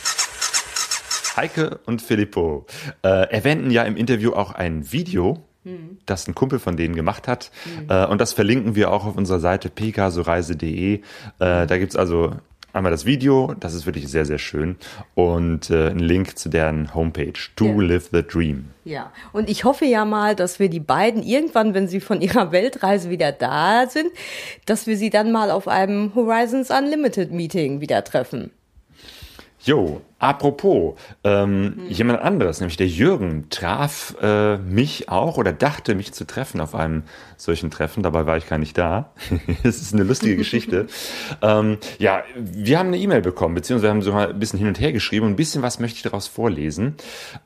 Heike und Filippo äh, erwähnten ja im Interview auch ein Video, mhm. das ein Kumpel von denen gemacht hat. Mhm. Äh, und das verlinken wir auch auf unserer Seite pksoreise.de. Äh, da es also einmal das Video, das ist wirklich sehr, sehr schön. Und äh, ein Link zu deren Homepage, To ja. Live the Dream.
Ja, und ich hoffe ja mal, dass wir die beiden irgendwann, wenn sie von ihrer Weltreise wieder da sind, dass wir sie dann mal auf einem Horizons Unlimited Meeting wieder treffen.
Jo, apropos, ähm, hm. jemand anderes, nämlich der Jürgen, traf äh, mich auch oder dachte, mich zu treffen auf einem solchen Treffen. Dabei war ich gar nicht da. Es ist eine lustige Geschichte. ähm, ja, wir haben eine E-Mail bekommen, beziehungsweise haben sogar ein bisschen hin und her geschrieben und ein bisschen was möchte ich daraus vorlesen.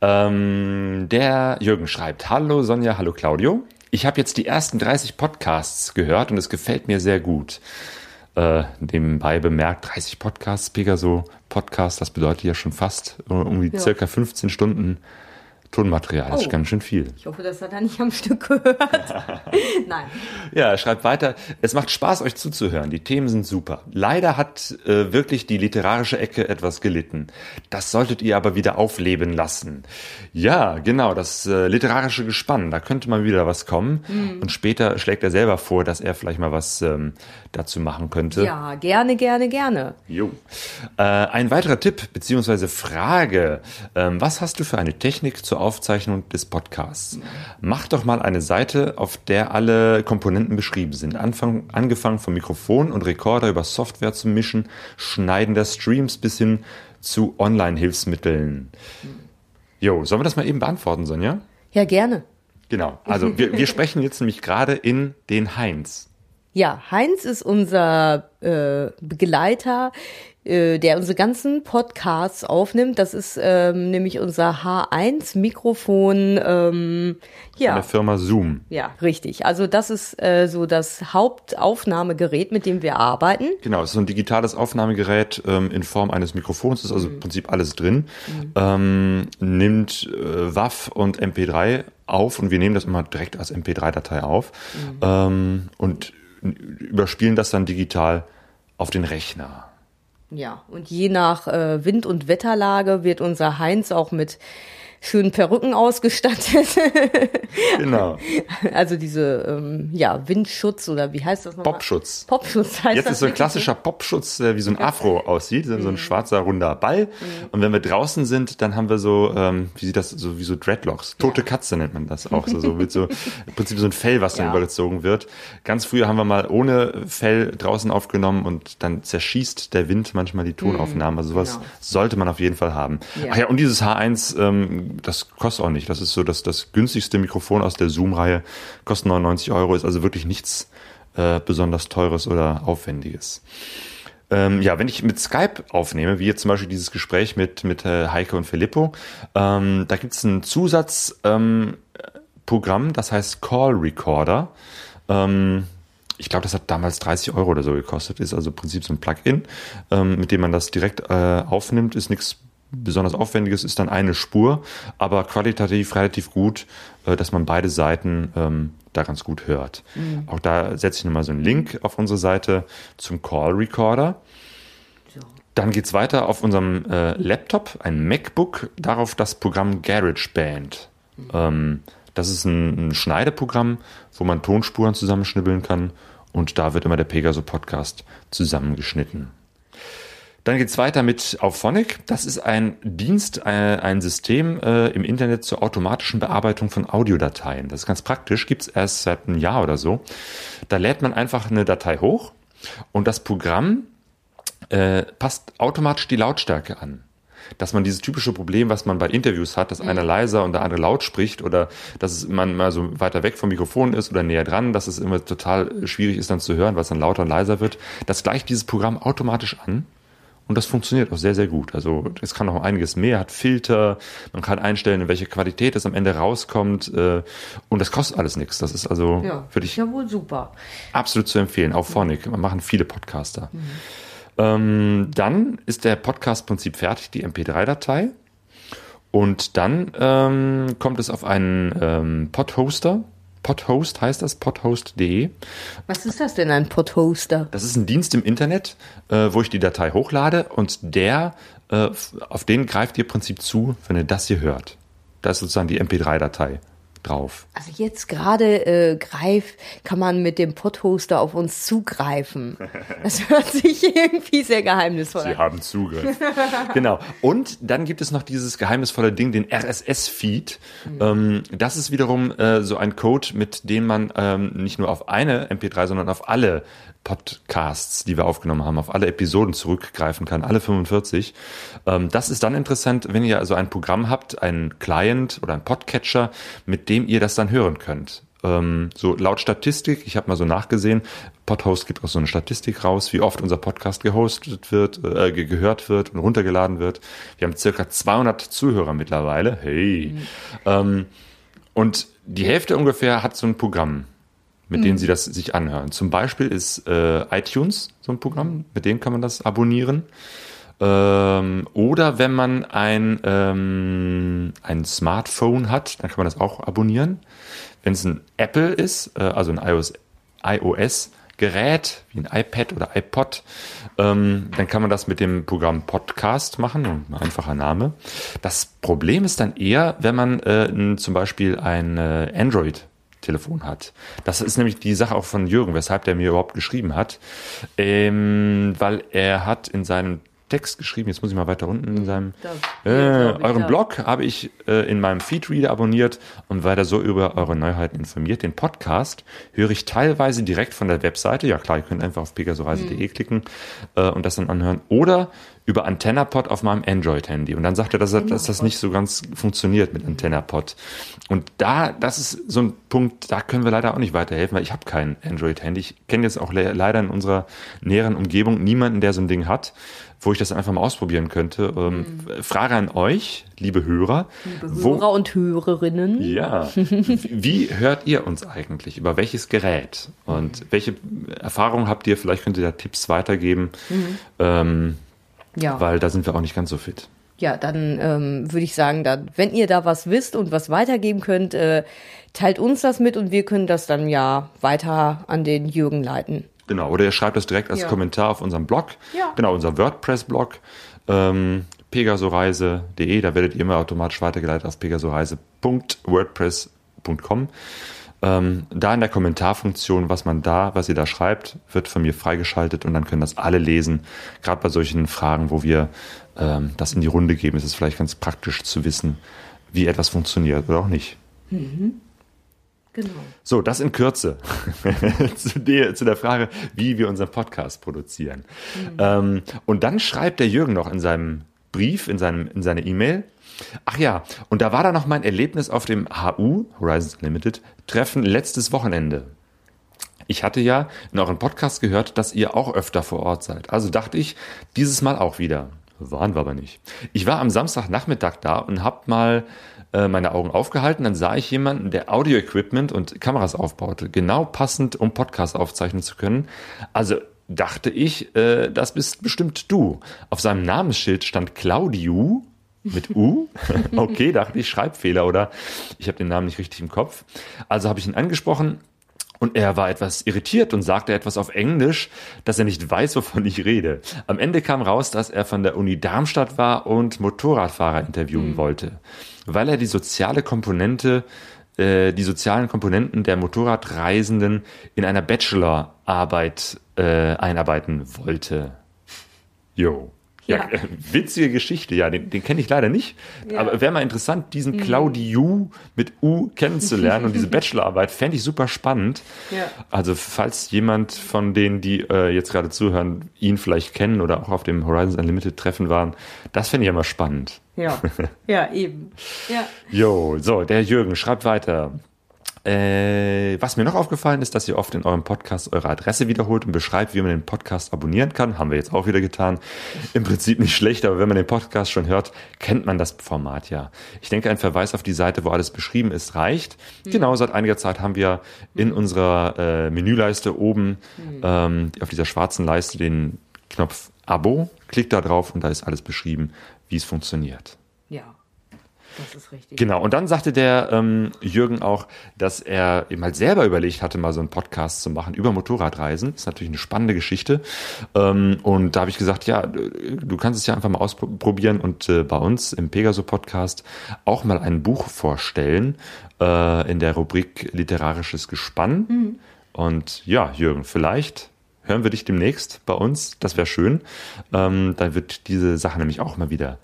Ähm, der Jürgen schreibt, Hallo Sonja, hallo Claudio. Ich habe jetzt die ersten 30 Podcasts gehört und es gefällt mir sehr gut äh, nebenbei bemerkt, 30 Podcasts, Pegaso Podcast, das bedeutet ja schon fast äh, irgendwie ja. circa 15 Stunden Tonmaterial. Das oh. ist ganz schön viel.
Ich hoffe, das hat er nicht am Stück gehört.
Nein. Ja, er schreibt weiter. Es macht Spaß, euch zuzuhören. Die Themen sind super. Leider hat äh, wirklich die literarische Ecke etwas gelitten. Das solltet ihr aber wieder aufleben lassen. Ja, genau, das äh, literarische Gespann. Da könnte mal wieder was kommen. Mhm. Und später schlägt er selber vor, dass er vielleicht mal was ähm, dazu machen könnte.
Ja, gerne, gerne, gerne.
Jo. Äh, ein weiterer Tipp beziehungsweise Frage. Ähm, was hast du für eine Technik zur Aufzeichnung des Podcasts? Mach doch mal eine Seite, auf der alle Komponenten beschrieben sind. Anfang, angefangen vom Mikrofon und Rekorder über Software zu mischen, Schneiden der Streams bis hin zu Online-Hilfsmitteln. Jo, sollen wir das mal eben beantworten, Sonja?
Ja, gerne.
Genau. Also wir, wir sprechen jetzt nämlich gerade in den Heinz.
Ja, Heinz ist unser äh, Begleiter, äh, der unsere ganzen Podcasts aufnimmt. Das ist ähm, nämlich unser H1-Mikrofon. Ähm,
ja. Von der Firma Zoom.
Ja, richtig. Also das ist äh, so das Hauptaufnahmegerät, mit dem wir arbeiten.
Genau, es ist so ein digitales Aufnahmegerät ähm, in Form eines Mikrofons, ist also mhm. im Prinzip alles drin. Mhm. Ähm, nimmt äh, WAV und MP3 auf und wir nehmen das immer direkt als MP3-Datei auf. Mhm. Ähm, und überspielen das dann digital auf den Rechner.
Ja, und je nach äh, Wind- und Wetterlage wird unser Heinz auch mit schönen Perücken ausgestattet.
genau.
Also diese ähm, ja, Windschutz oder wie heißt das
nochmal? Popschutz.
Popschutz
heißt Jetzt das. ist so ein klassischer Popschutz, der wie so ein Afro aussieht, so ein mhm. schwarzer runder Ball. Mhm. Und wenn wir draußen sind, dann haben wir so, ähm, wie sieht das, so wie so Dreadlocks. Tote ja. Katze nennt man das auch. So, so mit so im Prinzip so ein Fell, was dann ja. übergezogen wird. Ganz früher haben wir mal ohne Fell draußen aufgenommen und dann zerschießt der Wind manchmal die Tonaufnahmen. Also sowas genau. sollte man auf jeden Fall haben. Ja. Ach ja, und dieses H1, ähm, das kostet auch nicht. Das ist so das, das günstigste Mikrofon aus der Zoom-Reihe. Kostet 99 Euro, ist also wirklich nichts äh, besonders teures oder aufwendiges. Ähm, ja, wenn ich mit Skype aufnehme, wie jetzt zum Beispiel dieses Gespräch mit, mit äh, Heike und Filippo, ähm, da gibt es ein Zusatzprogramm, ähm, das heißt Call Recorder. Ähm, ich glaube, das hat damals 30 Euro oder so gekostet, ist also im Prinzip so ein Plugin, ähm, mit dem man das direkt äh, aufnimmt, ist nichts besonders aufwendiges ist dann eine Spur, aber qualitativ relativ gut, äh, dass man beide Seiten ähm, da ganz gut hört. Mhm. Auch da setze ich nochmal so einen Link auf unsere Seite zum Call Recorder. Dann geht's weiter auf unserem äh, Laptop, ein MacBook, darauf das Programm GarageBand. Mhm. Ähm, das ist ein, ein Schneideprogramm, wo man Tonspuren zusammenschnibbeln kann und da wird immer der Pegaso Podcast zusammengeschnitten. Dann geht's weiter mit Auphonic. Das ist ein Dienst, äh, ein System äh, im Internet zur automatischen Bearbeitung von Audiodateien. Das ist ganz praktisch, gibt's erst seit einem Jahr oder so. Da lädt man einfach eine Datei hoch und das Programm äh, passt automatisch die Lautstärke an dass man dieses typische Problem, was man bei Interviews hat, dass einer mhm. leiser und der andere laut spricht oder dass man mal so weiter weg vom Mikrofon ist oder näher dran, dass es immer total schwierig ist dann zu hören, es dann lauter und leiser wird. Das gleicht dieses Programm automatisch an und das funktioniert auch sehr, sehr gut. Also es kann noch einiges mehr, hat Filter, man kann einstellen, in welche Qualität es am Ende rauskommt. Äh, und das kostet alles nichts. Das ist also
ja, für dich ja wohl super.
Absolut zu empfehlen. Auch Phonic, man machen viele Podcaster. Mhm. Ähm, dann ist der Podcast-Prinzip fertig, die MP3-Datei. Und dann ähm, kommt es auf einen ähm, Podhoster Podhost heißt das, podhost.de.
Was ist das denn, ein Podhoster?
Das ist ein Dienst im Internet, äh, wo ich die Datei hochlade und der, äh, auf den greift ihr im Prinzip zu, wenn ihr das hier hört. Das ist sozusagen die MP3-Datei. Drauf?
Also jetzt gerade äh, greif, kann man mit dem Podhoster auf uns zugreifen. Das hört sich irgendwie sehr geheimnisvoll an.
Sie haben Zugriff. genau. Und dann gibt es noch dieses geheimnisvolle Ding, den RSS-Feed. Ähm, das ist wiederum äh, so ein Code, mit dem man ähm, nicht nur auf eine MP3, sondern auf alle Podcasts, die wir aufgenommen haben, auf alle Episoden zurückgreifen kann, alle 45. Ähm, das ist dann interessant, wenn ihr also ein Programm habt, einen Client oder einen Podcatcher, mit dem ihr das dann hören könnt. Ähm, so laut Statistik, ich habe mal so nachgesehen, Podhost gibt auch so eine Statistik raus, wie oft unser Podcast gehostet wird, äh, ge- gehört wird und runtergeladen wird. Wir haben circa 200 Zuhörer mittlerweile. Hey. Ähm, und die Hälfte ungefähr hat so ein Programm, mit denen sie das sich anhören. Zum Beispiel ist äh, iTunes so ein Programm, mit dem kann man das abonnieren. Ähm, oder wenn man ein, ähm, ein Smartphone hat, dann kann man das auch abonnieren. Wenn es ein Apple ist, äh, also ein iOS, iOS Gerät, wie ein iPad oder iPod, ähm, dann kann man das mit dem Programm Podcast machen, ein einfacher Name. Das Problem ist dann eher, wenn man äh, zum Beispiel ein äh, Android Telefon hat. Das ist nämlich die Sache auch von Jürgen, weshalb der mir überhaupt geschrieben hat. Ähm, weil er hat in seinem Text geschrieben, jetzt muss ich mal weiter unten in seinem äh, euren. Blog habe ich äh, in meinem Feedreader abonniert und weiter so über eure Neuheiten informiert. Den Podcast höre ich teilweise direkt von der Webseite. Ja klar, ihr könnt einfach auf pegasoreise.de
Mhm.
klicken äh, und das dann anhören. Oder über AntennaPod auf meinem Android-Handy. Und dann sagt er, dass, dass das nicht so ganz funktioniert mit AntennaPod. Und da, das ist so ein Punkt, da können wir leider auch nicht weiterhelfen, weil ich habe kein Android-Handy. Ich kenne jetzt auch le leider in unserer näheren Umgebung niemanden, der so ein Ding hat, wo ich das einfach mal ausprobieren könnte. Ähm, Frage an euch, liebe Hörer. wo-
Hörer und Hörerinnen.
ja. Wie hört ihr uns eigentlich? Über welches Gerät? Und welche Erfahrungen habt ihr? Vielleicht könnt ihr da Tipps weitergeben, ähm,
Ja.
weil da sind wir auch nicht ganz so fit.
Ja, dann ähm, würde ich sagen, dann, wenn ihr da was wisst und was weitergeben könnt, äh, teilt uns das mit und wir können das dann ja weiter an den Jürgen leiten.
Genau, oder ihr schreibt das direkt als
Ja.
Kommentar auf unserem Blog.
Ja.
Genau, unser WordPress-Blog. Ähm, pegasoreise.de, da werdet ihr immer automatisch weitergeleitet auf pegasoreise.wordpress.com. Ähm, da in der Kommentarfunktion, was man da, was ihr da schreibt, wird von mir freigeschaltet und dann können das alle lesen. Gerade bei solchen Fragen, wo wir ähm, das in die Runde geben, ist es vielleicht ganz praktisch zu wissen, wie etwas funktioniert oder auch nicht.
Genau.
So, das in Kürze zu, der, zu der Frage, wie wir unseren Podcast produzieren. Ähm, und dann schreibt der Jürgen noch in seinem Brief, in, seinem, in seine E-Mail, ach ja, und da war da noch mein Erlebnis auf dem HU, Horizons Unlimited, Treffen letztes Wochenende. Ich hatte ja in euren Podcast gehört, dass ihr auch öfter vor Ort seid. Also dachte ich, dieses Mal auch wieder. Waren wir aber nicht. Ich war am Samstagnachmittag da und hab mal äh, meine Augen aufgehalten. Dann sah ich jemanden, der Audio-Equipment und Kameras aufbaute. Genau passend, um Podcast aufzeichnen zu können. Also dachte ich, äh, das bist bestimmt du. Auf seinem Namensschild stand Claudiu mit U. Okay, dachte ich, Schreibfehler oder ich habe den Namen nicht richtig im Kopf. Also habe ich ihn angesprochen und er war etwas irritiert und sagte etwas auf Englisch, dass er nicht weiß, wovon ich rede. Am Ende kam raus, dass er von der Uni Darmstadt war und Motorradfahrer interviewen wollte, weil er die soziale Komponente, äh, die sozialen Komponenten der Motorradreisenden in einer Bachelorarbeit äh, einarbeiten wollte. Jo. Ja,
Ja.
äh, witzige Geschichte, ja, den, den kenne ich leider nicht. Aber wäre mal interessant, diesen Claudiu mit U kennenzulernen und diese Bachelorarbeit fände ich super spannend.
Ja.
Also falls jemand von denen, die äh, jetzt gerade zuhören, ihn vielleicht kennen oder auch auf dem Horizons Unlimited Treffen waren, das fände ich ja mal spannend.
Ja. ja, eben. Ja.
Jo, so, der Jürgen schreibt weiter. Äh, was mir noch aufgefallen ist, dass ihr oft in eurem Podcast eure Adresse wiederholt und beschreibt, wie man den Podcast abonnieren kann. Haben wir jetzt auch wieder getan. Im Prinzip nicht schlecht, aber wenn man den Podcast schon hört, kennt man das Format ja. Ich denke, ein Verweis auf die Seite, wo alles beschrieben ist, reicht. Genau, seit einiger Zeit haben wir in unserer äh, Menüleiste oben ähm, auf dieser schwarzen Leiste den Knopf Abo. Klickt da drauf und da ist alles beschrieben, wie es funktioniert.
Ja. Das ist richtig.
Genau, und dann sagte der ähm, Jürgen auch, dass er eben halt selber überlegt hatte, mal so einen Podcast zu machen über Motorradreisen. Das ist natürlich eine spannende Geschichte. Ähm, und da habe ich gesagt, ja, du kannst es ja einfach mal ausprobieren und äh, bei uns im Pegaso-Podcast auch mal ein Buch vorstellen äh, in der Rubrik Literarisches Gespann. Mhm. Und ja, Jürgen, vielleicht hören wir dich demnächst bei uns. Das wäre schön. Ähm, dann wird diese Sache nämlich auch mal wieder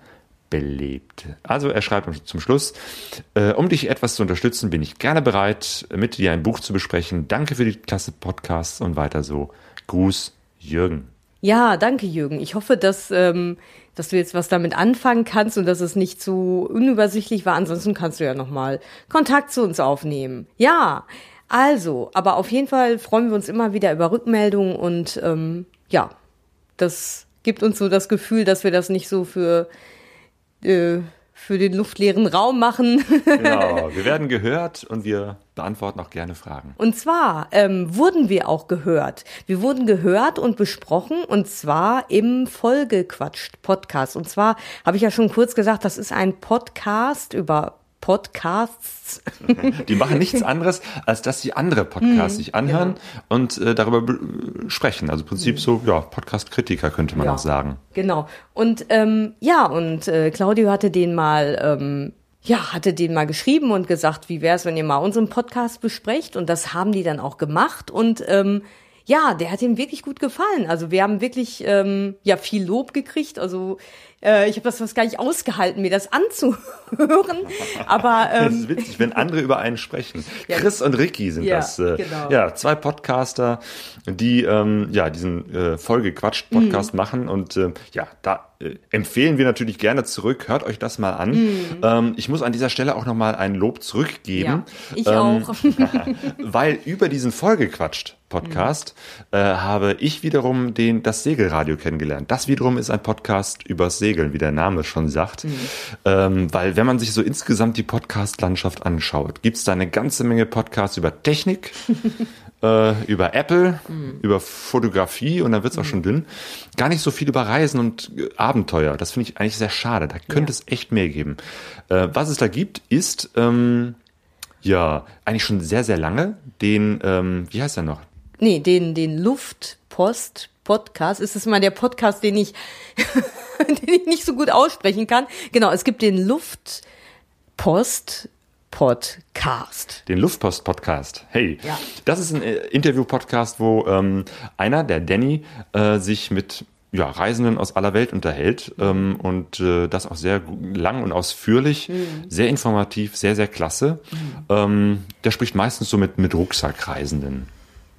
belebt. Also er schreibt zum Schluss, äh, um dich etwas zu unterstützen, bin ich gerne bereit, mit dir ein Buch zu besprechen. Danke für die klasse Podcasts und weiter so. Gruß, Jürgen.
Ja, danke, Jürgen. Ich hoffe, dass, ähm, dass du jetzt was damit anfangen kannst und dass es nicht zu unübersichtlich war. Ansonsten kannst du ja nochmal Kontakt zu uns aufnehmen. Ja, also, aber auf jeden Fall freuen wir uns immer wieder über Rückmeldungen und ähm, ja, das gibt uns so das Gefühl, dass wir das nicht so für äh, für den luftleeren Raum machen.
genau, wir werden gehört und wir beantworten auch gerne Fragen.
Und zwar ähm, wurden wir auch gehört. Wir wurden gehört und besprochen und zwar im Folgequatscht-Podcast. Und zwar habe ich ja schon kurz gesagt, das ist ein Podcast über Podcasts.
Die machen nichts anderes, als dass sie andere Podcasts mhm, sich anhören genau. und äh, darüber sprechen. Also im Prinzip mhm. so, ja, Podcast-Kritiker könnte man ja, auch sagen.
Genau. Und ähm, ja, und äh, Claudio hatte den mal. Ähm, ja, hatte den mal geschrieben und gesagt, wie wäre es, wenn ihr mal unseren Podcast besprecht? Und das haben die dann auch gemacht. Und ähm, ja, der hat ihm wirklich gut gefallen. Also wir haben wirklich ähm, ja viel Lob gekriegt. Also äh, ich habe das fast gar nicht ausgehalten, mir das anzuhören. Aber ähm,
das ist witzig, wenn andere über einen sprechen. Ja, Chris und Ricky sind ja, das. Äh, genau. Ja, zwei Podcaster, die ähm, ja diesen äh, Folgequatscht-Podcast mhm. machen und äh, ja, da äh, empfehlen wir natürlich gerne zurück. Hört euch das mal an. Mhm. Ähm, ich muss an dieser Stelle auch noch mal ein Lob zurückgeben.
Ja, ich ähm, auch.
weil über diesen Folgequatscht Podcast mhm. äh, habe ich wiederum den das Segelradio kennengelernt. Das wiederum ist ein Podcast übers Segeln, wie der Name schon sagt. Mhm. Ähm, weil wenn man sich so insgesamt die Podcast-Landschaft anschaut, gibt es da eine ganze Menge Podcasts über Technik. äh, über Apple, mhm. über Fotografie und dann wird's auch mhm. schon dünn. Gar nicht so viel über Reisen und äh, Abenteuer. Das finde ich eigentlich sehr schade. Da könnte ja. es echt mehr geben. Äh, was es da gibt, ist ähm, ja eigentlich schon sehr, sehr lange den, ähm, wie heißt er noch?
Nee, den, den Luftpost Podcast. Ist es mal der Podcast, den ich, den ich nicht so gut aussprechen kann. Genau, es gibt den Luftpost Podcast.
Den Luftpost-Podcast. Hey, ja. das ist ein äh, Interview-Podcast, wo ähm, einer, der Danny, äh, sich mit ja, Reisenden aus aller Welt unterhält ähm, und äh, das auch sehr lang und ausführlich, mhm. sehr informativ, sehr, sehr klasse. Mhm. Ähm, der spricht meistens so mit, mit Rucksackreisenden.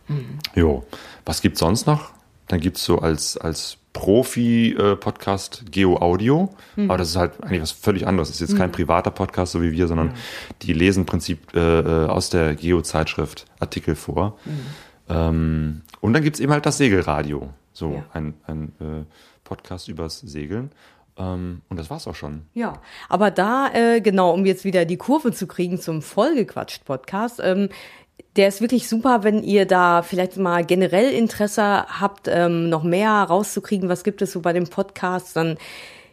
Mhm. Jo, was gibt's sonst noch? Dann gibt's so als, als Profi-Podcast Geo Audio, mhm. aber das ist halt eigentlich was völlig anderes. Das ist jetzt mhm. kein privater Podcast, so wie wir, sondern mhm. die lesen im Prinzip äh, äh, aus der Geo-Zeitschrift Artikel vor. Mhm. Ähm, und dann gibt's eben halt das Segelradio, so ja. ein, ein äh, Podcast übers Segeln. Ähm, und das war's auch schon.
Ja, aber da, äh, genau, um jetzt wieder die Kurve zu kriegen zum Vollgequatscht-Podcast, ähm, der ist wirklich super, wenn ihr da vielleicht mal generell Interesse habt, ähm, noch mehr rauszukriegen, was gibt es so bei dem Podcast, dann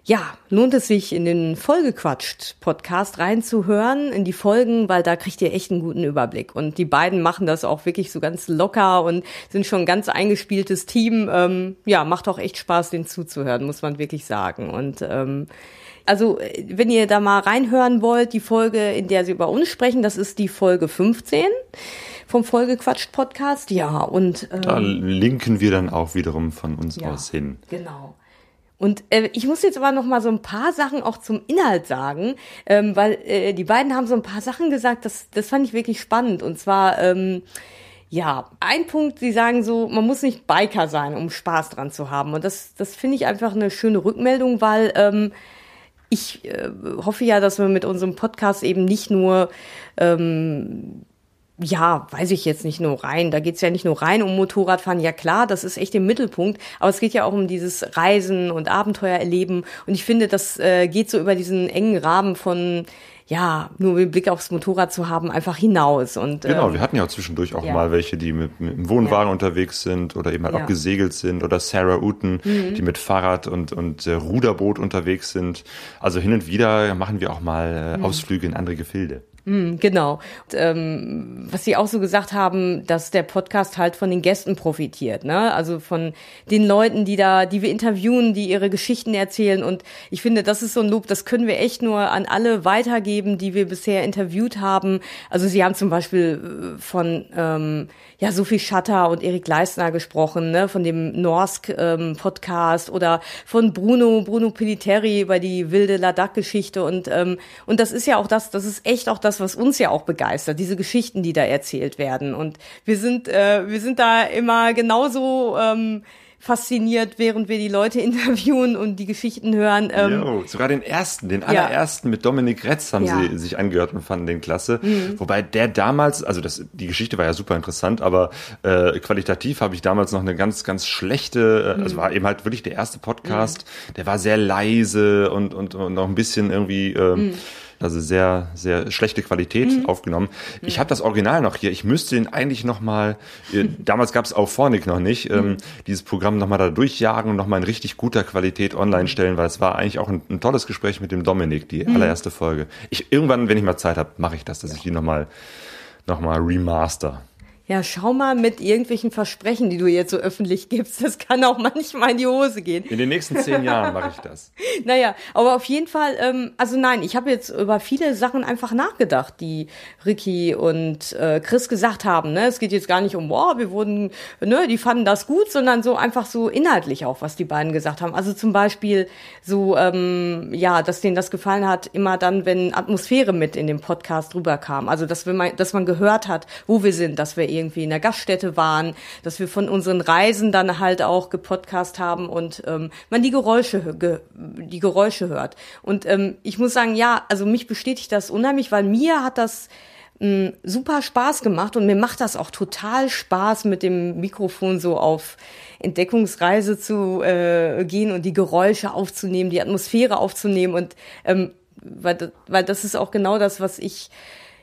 ja, lohnt es sich in den Folgequatscht Podcast reinzuhören, in die Folgen, weil da kriegt ihr echt einen guten Überblick. Und die beiden machen das auch wirklich so ganz locker und sind schon ein ganz eingespieltes Team. Ähm, ja, macht auch echt Spaß, den zuzuhören, muss man wirklich sagen. Und ähm, also, wenn ihr da mal reinhören wollt, die Folge, in der sie über uns sprechen, das ist die Folge 15 vom Folgequatscht Podcast. Ja, und
ähm, da linken wir dann auch wiederum von uns ja, aus hin.
Genau. Und äh, ich muss jetzt aber noch mal so ein paar Sachen auch zum Inhalt sagen, ähm, weil äh, die beiden haben so ein paar Sachen gesagt, das, das fand ich wirklich spannend. Und zwar, ähm, ja, ein Punkt, sie sagen so, man muss nicht Biker sein, um Spaß dran zu haben. Und das, das finde ich einfach eine schöne Rückmeldung, weil ähm, ich äh, hoffe ja, dass wir mit unserem Podcast eben nicht nur ähm, ja, weiß ich jetzt nicht nur rein. Da geht's ja nicht nur rein um Motorradfahren. Ja klar, das ist echt im Mittelpunkt. Aber es geht ja auch um dieses Reisen und Abenteuer erleben. Und ich finde, das äh, geht so über diesen engen Rahmen von ja, nur mit Blick aufs Motorrad zu haben, einfach hinaus. Und,
genau,
ähm,
wir hatten ja auch zwischendurch auch
ja.
mal welche, die mit, mit dem Wohnwagen
Ja.
unterwegs sind oder eben halt
Ja.
auch gesegelt sind oder Sarah Uten, die mit Fahrrad und, und äh, Ruderboot unterwegs sind. Also hin und wieder machen wir auch mal äh, Ausflüge in andere Gefilde.
Mm, Genau. Und, ähm, was Sie auch so gesagt haben, dass der Podcast halt von den Gästen profitiert, ne? Also von den Leuten, die da, die wir interviewen, die ihre Geschichten erzählen. Und ich finde, das ist so ein Lob, das können wir echt nur an alle weitergeben, die wir bisher interviewt haben. Also Sie haben zum Beispiel äh, von ähm, ja Sophie Schatter und Erik Leistner gesprochen, ne? Von dem Norsk ähm, oder von Bruno Bruno Pellitteri über die wilde Ladakh-Geschichte und ähm, und das ist ja auch das, das ist echt auch das, was uns ja auch begeistert, diese Geschichten, die da erzählt werden. Und wir sind äh, wir sind da immer genauso ähm, fasziniert, während wir die Leute interviewen und die Geschichten hören. Ähm,
Jo, sogar den ersten, den allerersten mit Dominik Retz haben
Ja. Mhm.
sie sich angehört und fanden den klasse. Wobei der damals, also das, die Geschichte war ja super interessant, aber äh, qualitativ habe ich damals noch eine ganz, ganz schlechte, äh,
Mhm.
also war eben halt wirklich der erste Podcast, der war sehr leise und, und, und noch ein bisschen irgendwie,
Mhm.
Also sehr, sehr schlechte Qualität aufgenommen. Ich habe das Original noch hier. Ich müsste den eigentlich noch mal. Äh, damals gab es Auphonic noch nicht. Ähm, dieses Programm noch mal da durchjagen und noch mal in richtig guter Qualität online stellen, weil es war eigentlich auch ein, ein tolles Gespräch mit dem Dominik, die allererste Folge. Ich irgendwann, wenn ich mal Zeit habe, mache ich das, dass ich die noch mal noch mal remaster.
Ja, schau mal mit irgendwelchen Versprechen, die du jetzt so öffentlich gibst. Das kann auch manchmal in die Hose gehen.
In den nächsten zehn Jahren mache ich das.
Naja, aber auf jeden Fall, ähm, also nein, ich habe jetzt über viele Sachen einfach nachgedacht, die Ricky und äh, Chris gesagt haben. Ne? Es geht jetzt gar nicht um, boah, wir wurden, ne, die fanden das gut, sondern so einfach so inhaltlich auch, was die beiden gesagt haben. Also zum Beispiel so, ähm, ja, dass denen das gefallen hat, immer dann, wenn Atmosphäre mit in dem Podcast rüberkam. Also dass wir mal, dass man gehört hat, wo wir sind, dass wir irgendwie in der Gaststätte waren, dass wir von unseren Reisen dann halt auch gepodcast haben und ähm, man die Geräusche, ge, die Geräusche hört. Und ähm, ich muss sagen, ja, also mich bestätigt das unheimlich, weil mir hat das mh, super Spaß gemacht und mir macht das auch total Spaß, mit dem Mikrofon so auf Entdeckungsreise zu äh, gehen und die Geräusche aufzunehmen, die Atmosphäre aufzunehmen und ähm, weil, weil das ist auch genau das, was ich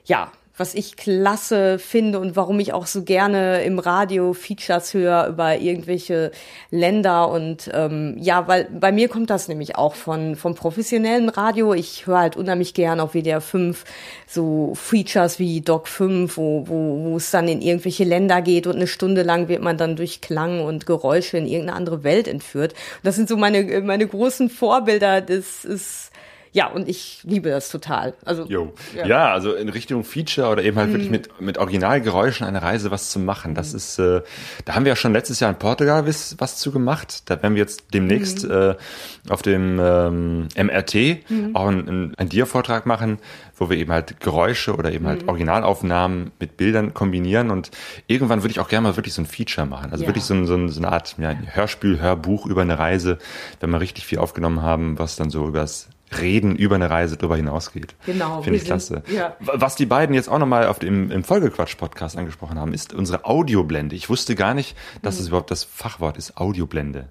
ja was ich klasse finde und warum ich auch so gerne im Radio Features höre über irgendwelche Länder und ähm, ja, weil bei mir kommt das nämlich auch von vom professionellen Radio. Ich höre halt unheimlich gern auf WDR 5 so Features wie Doc 5, wo, wo, wo es dann in irgendwelche Länder geht und eine Stunde lang wird man dann durch Klang und Geräusche in irgendeine andere Welt entführt. Das sind so meine meine großen Vorbilder. Das ist ja, und ich liebe das total. Also
Jo.
Ja.
Ja. also in Richtung Feature oder eben halt wirklich mit, mit Originalgeräuschen eine Reise was zu machen. Das ist, äh, da haben wir ja schon letztes Jahr in Portugal was, was zu gemacht. Da werden wir jetzt demnächst äh, auf dem ähm, MRT auch einen, einen, einen Dia-Vortrag machen, wo wir eben halt Geräusche oder eben halt Originalaufnahmen mit Bildern kombinieren und irgendwann würde ich auch gerne mal wirklich so ein Feature machen. Also
Ja.
wirklich so, ein, so, ein, so eine Art ja, Hörspiel, Hörbuch über eine Reise, wenn wir richtig viel aufgenommen haben, was dann so übers Reden über eine Reise drüber hinausgeht.
Genau,
Finde ich
sind-
klasse.
ja.
Was die beiden jetzt auch nochmal auf dem, im Folgequatsch-Podcast angesprochen haben, ist unsere Audioblende. Ich wusste gar nicht, dass
Mhm.
es überhaupt das Fachwort ist, Audioblende.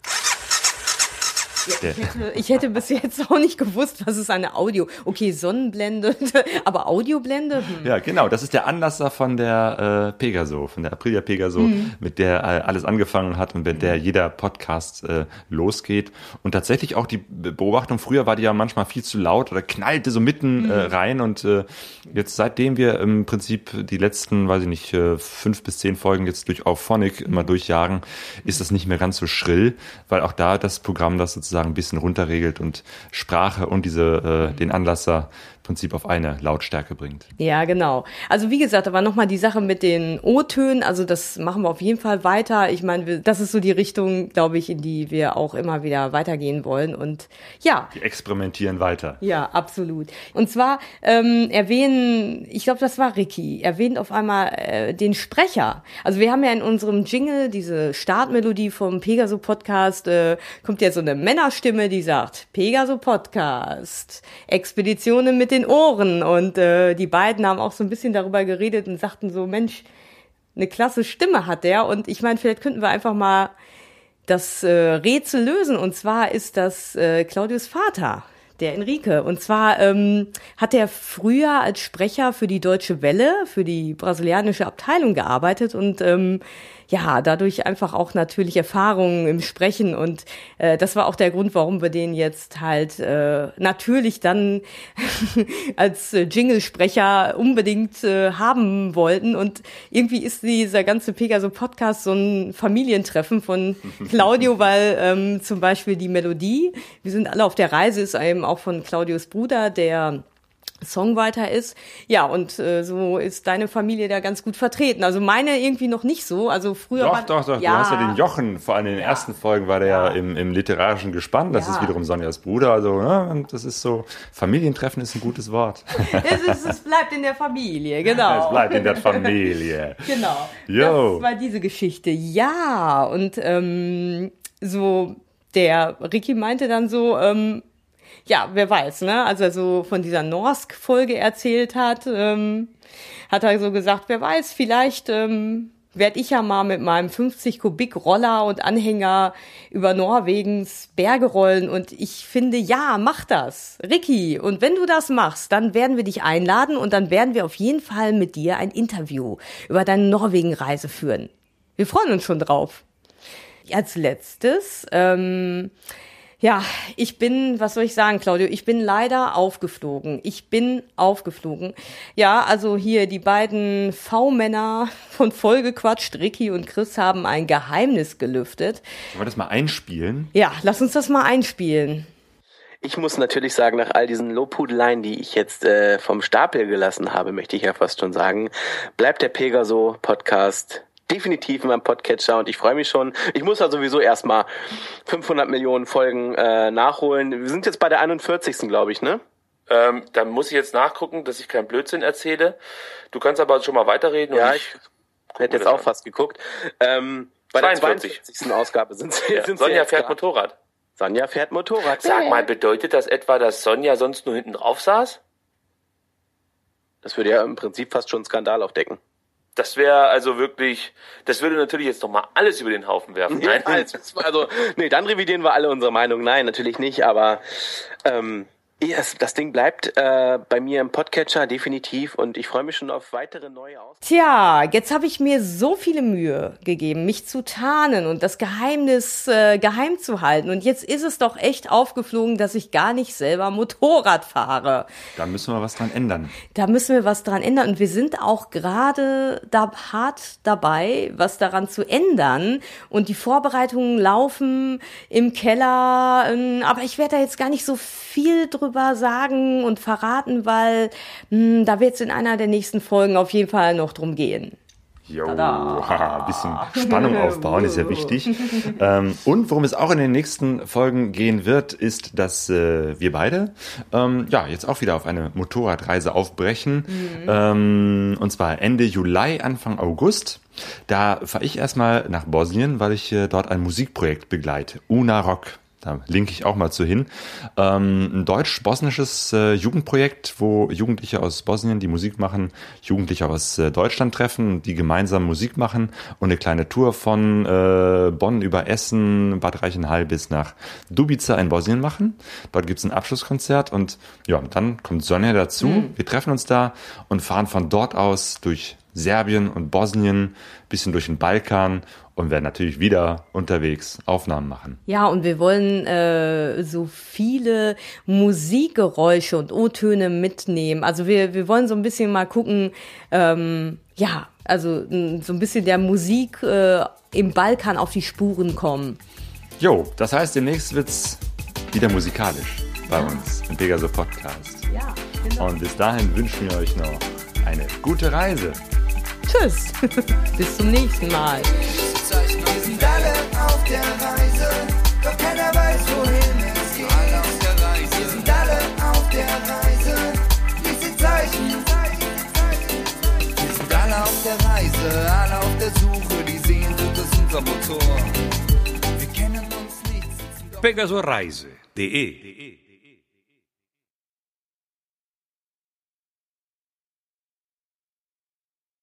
Der-
Ich hätte, ich hätte bis jetzt auch nicht gewusst, was ist eine Audio. Okay, Sonnenblende, aber Audioblende? Hm.
Ja, genau. Das ist der Anlasser von der äh, Pegaso, von der Aprilia Pegaso,
Mhm.
mit der äh, alles angefangen hat und mit der jeder Podcast äh, losgeht. Und tatsächlich auch die Beobachtung, früher war die ja manchmal viel zu laut oder knallte so mitten
Mhm.
äh, rein. Und äh, jetzt, seitdem wir im Prinzip die letzten, weiß ich nicht, äh, fünf bis zehn Folgen jetzt durch Auphonic immer durchjagen, ist das nicht mehr ganz so schrill, weil auch da das Programm das sozusagen ein bisschen runterregelt und Sprache und diese äh, den Anlasser Prinzip auf eine Lautstärke bringt.
Ja, genau. Also wie gesagt, war nochmal die Sache mit den O-Tönen. Also das machen wir auf jeden Fall weiter. Ich meine, wir- das ist so die Richtung, glaube ich, in die wir auch immer wieder weitergehen wollen. Und ja,
Die experimentieren weiter.
Ja, absolut. Und zwar ähm, erwähnen, ich glaube, das war Ricky, erwähnt auf einmal äh, den Sprecher. Also wir haben ja in unserem Jingle diese Startmelodie vom Pegaso Podcast, äh, kommt ja so eine Männerstimme, die sagt, Pegaso Podcast, Expeditionen mit den den Ohren. Und äh, die beiden haben auch so ein bisschen darüber geredet und sagten so, Mensch, eine klasse Stimme hat der. Und ich meine, vielleicht könnten wir einfach mal das äh, Rätsel lösen. Und zwar ist das äh, Claudius Vater der Enrique. Und zwar ähm, hat er früher als Sprecher für die Deutsche Welle, für die brasilianische Abteilung gearbeitet und ähm, ja, dadurch einfach auch natürlich Erfahrungen im Sprechen und äh, das war auch der Grund, warum wir den jetzt halt äh, natürlich dann als Jingle-Sprecher unbedingt äh, haben wollten. Und irgendwie ist dieser ganze Pegaso-Podcast so ein Familientreffen von Claudio, weil ähm, zum Beispiel die Melodie, wir sind alle auf der Reise, ist eben auch von Claudios Bruder, der Songwriter ist. Ja, und äh, so ist deine Familie da ganz gut vertreten. Also meine irgendwie noch nicht so. Also früher
Doch,
war,
doch, doch.
Ja,
Du hast ja den Jochen, vor allem in den ersten Folgen war der ja, im, im literarischen Gespann. Das
Ja.
ist wiederum Sonjas Bruder. Also, ne, das ist so, Familientreffen ist ein gutes Wort.
es, ist, es bleibt in der Familie, genau.
Es bleibt in der Familie.
Genau.
Jo.
Das war diese Geschichte. Ja, und ähm, so der Ricky meinte dann so, ähm, ja, wer weiß, ne? Als er so von dieser Norsk-Folge erzählt hat, ähm, hat er so gesagt, wer weiß, vielleicht ähm, werde ich ja mal mit meinem 50 Kubik Roller und Anhänger über Norwegens Berge rollen und ich finde, ja, mach das. Ricky, und wenn du das machst, dann werden wir dich einladen und dann werden wir auf jeden Fall mit dir ein Interview über deine Norwegen-Reise führen. Wir freuen uns schon drauf. Als letztes, ähm, ja, ich bin, was soll ich sagen, Claudio? Ich bin leider aufgeflogen. Ich bin aufgeflogen. Ja, also hier die beiden V-Männer von Vollgequatscht, Ricky und Chris, haben ein Geheimnis gelüftet.
Wollen wir das mal einspielen?
Ja, lass uns das mal einspielen.
Ich muss natürlich sagen, nach all diesen Lobhudeleien, die ich jetzt äh, vom Stapel gelassen habe, möchte ich ja fast schon sagen, bleibt der Pegaso Podcast definitiv in meinem Podcatcher und ich freue mich schon. Ich muss ja sowieso erstmal 500 Millionen Folgen äh, nachholen. Wir sind jetzt bei der 41. glaube ich, ne?
Ähm, dann muss ich jetzt nachgucken, dass ich keinen Blödsinn erzähle. Du kannst aber schon mal weiterreden.
Ja, ich hätte jetzt auch
an.
fast geguckt. Ähm, bei der
42.
42. Ausgabe sind sie.
Ja,
sind sie
Sonja
jetzt
fährt. Motorrad.
Sonja fährt Motorrad.
Sag mal, bedeutet das etwa, dass Sonja sonst nur hinten drauf saß?
Das würde ja im Prinzip fast schon einen Skandal aufdecken.
Das wäre also wirklich, das würde natürlich jetzt nochmal alles über den Haufen werfen. Nein,
also, also, nee, dann revidieren wir alle unsere Meinung. Nein, natürlich nicht, aber ähm, ja, es- das Ding bleibt äh, bei mir im Podcatcher definitiv und ich freue mich schon auf weitere neue Aus.
Tja, jetzt habe ich mir so viele Mühe gegeben, mich zu tarnen und das Geheimnis äh, geheim zu halten. Und jetzt ist es doch echt aufgeflogen, dass ich gar nicht selber Motorrad fahre.
Da müssen wir was dran ändern.
Da müssen wir was dran ändern. Und wir sind auch gerade da hart dabei, was daran zu ändern. Und die Vorbereitungen laufen im Keller. ähm, Aber ich werde da jetzt gar nicht so viel drüber sagen und verraten, weil mh, da wird es in einer der nächsten Folgen auf jeden Fall noch drum gehen.
Jo, ein bisschen Spannung aufbauen ist ja wichtig. ähm, und worum es auch in den nächsten Folgen gehen wird, ist, dass äh, wir beide ähm, ja jetzt auch wieder auf eine Motorradreise aufbrechen. Ähm, und zwar Ende Juli, Anfang August. Da fahre ich erstmal nach Bosnien, weil ich äh, dort ein Musikprojekt begleite. Una Rock. Da linke ich auch mal zu hin. Ähm, ein deutsch-bosnisches äh, Jugendprojekt, wo Jugendliche aus Bosnien, die Musik machen, Jugendliche aus äh, Deutschland treffen, die gemeinsam Musik machen und eine kleine Tour von äh, Bonn über Essen, Bad Reichenhall bis nach Dubica in Bosnien machen. Dort gibt's ein Abschlusskonzert und ja, dann kommt Sonja dazu. Wir treffen uns da und fahren von dort aus durch Serbien und Bosnien, bisschen durch den Balkan und werden natürlich wieder unterwegs Aufnahmen machen.
Ja, und wir wollen äh, so viele Musikgeräusche und O-Töne mitnehmen. Also wir, wir wollen so ein bisschen mal gucken, ähm, ja, also so ein bisschen der Musik äh, im Balkan auf die Spuren kommen.
Jo, das heißt, demnächst wird's wieder musikalisch bei uns im Pegaso Podcast.
Ja, genau.
Und bis dahin wünschen wir euch noch eine gute Reise.
Tschüss. Bis zum nächsten Mal.
Wir sind alle auf der Reise, doch keiner weiß, wohin es geht. Wir sind alle auf der Reise, lies die Zeichen. Wir sind alle auf der Reise, alle auf der Suche, die Sehnsucht ist unser Motor. Wir kennen uns nicht.
pegasoreise.de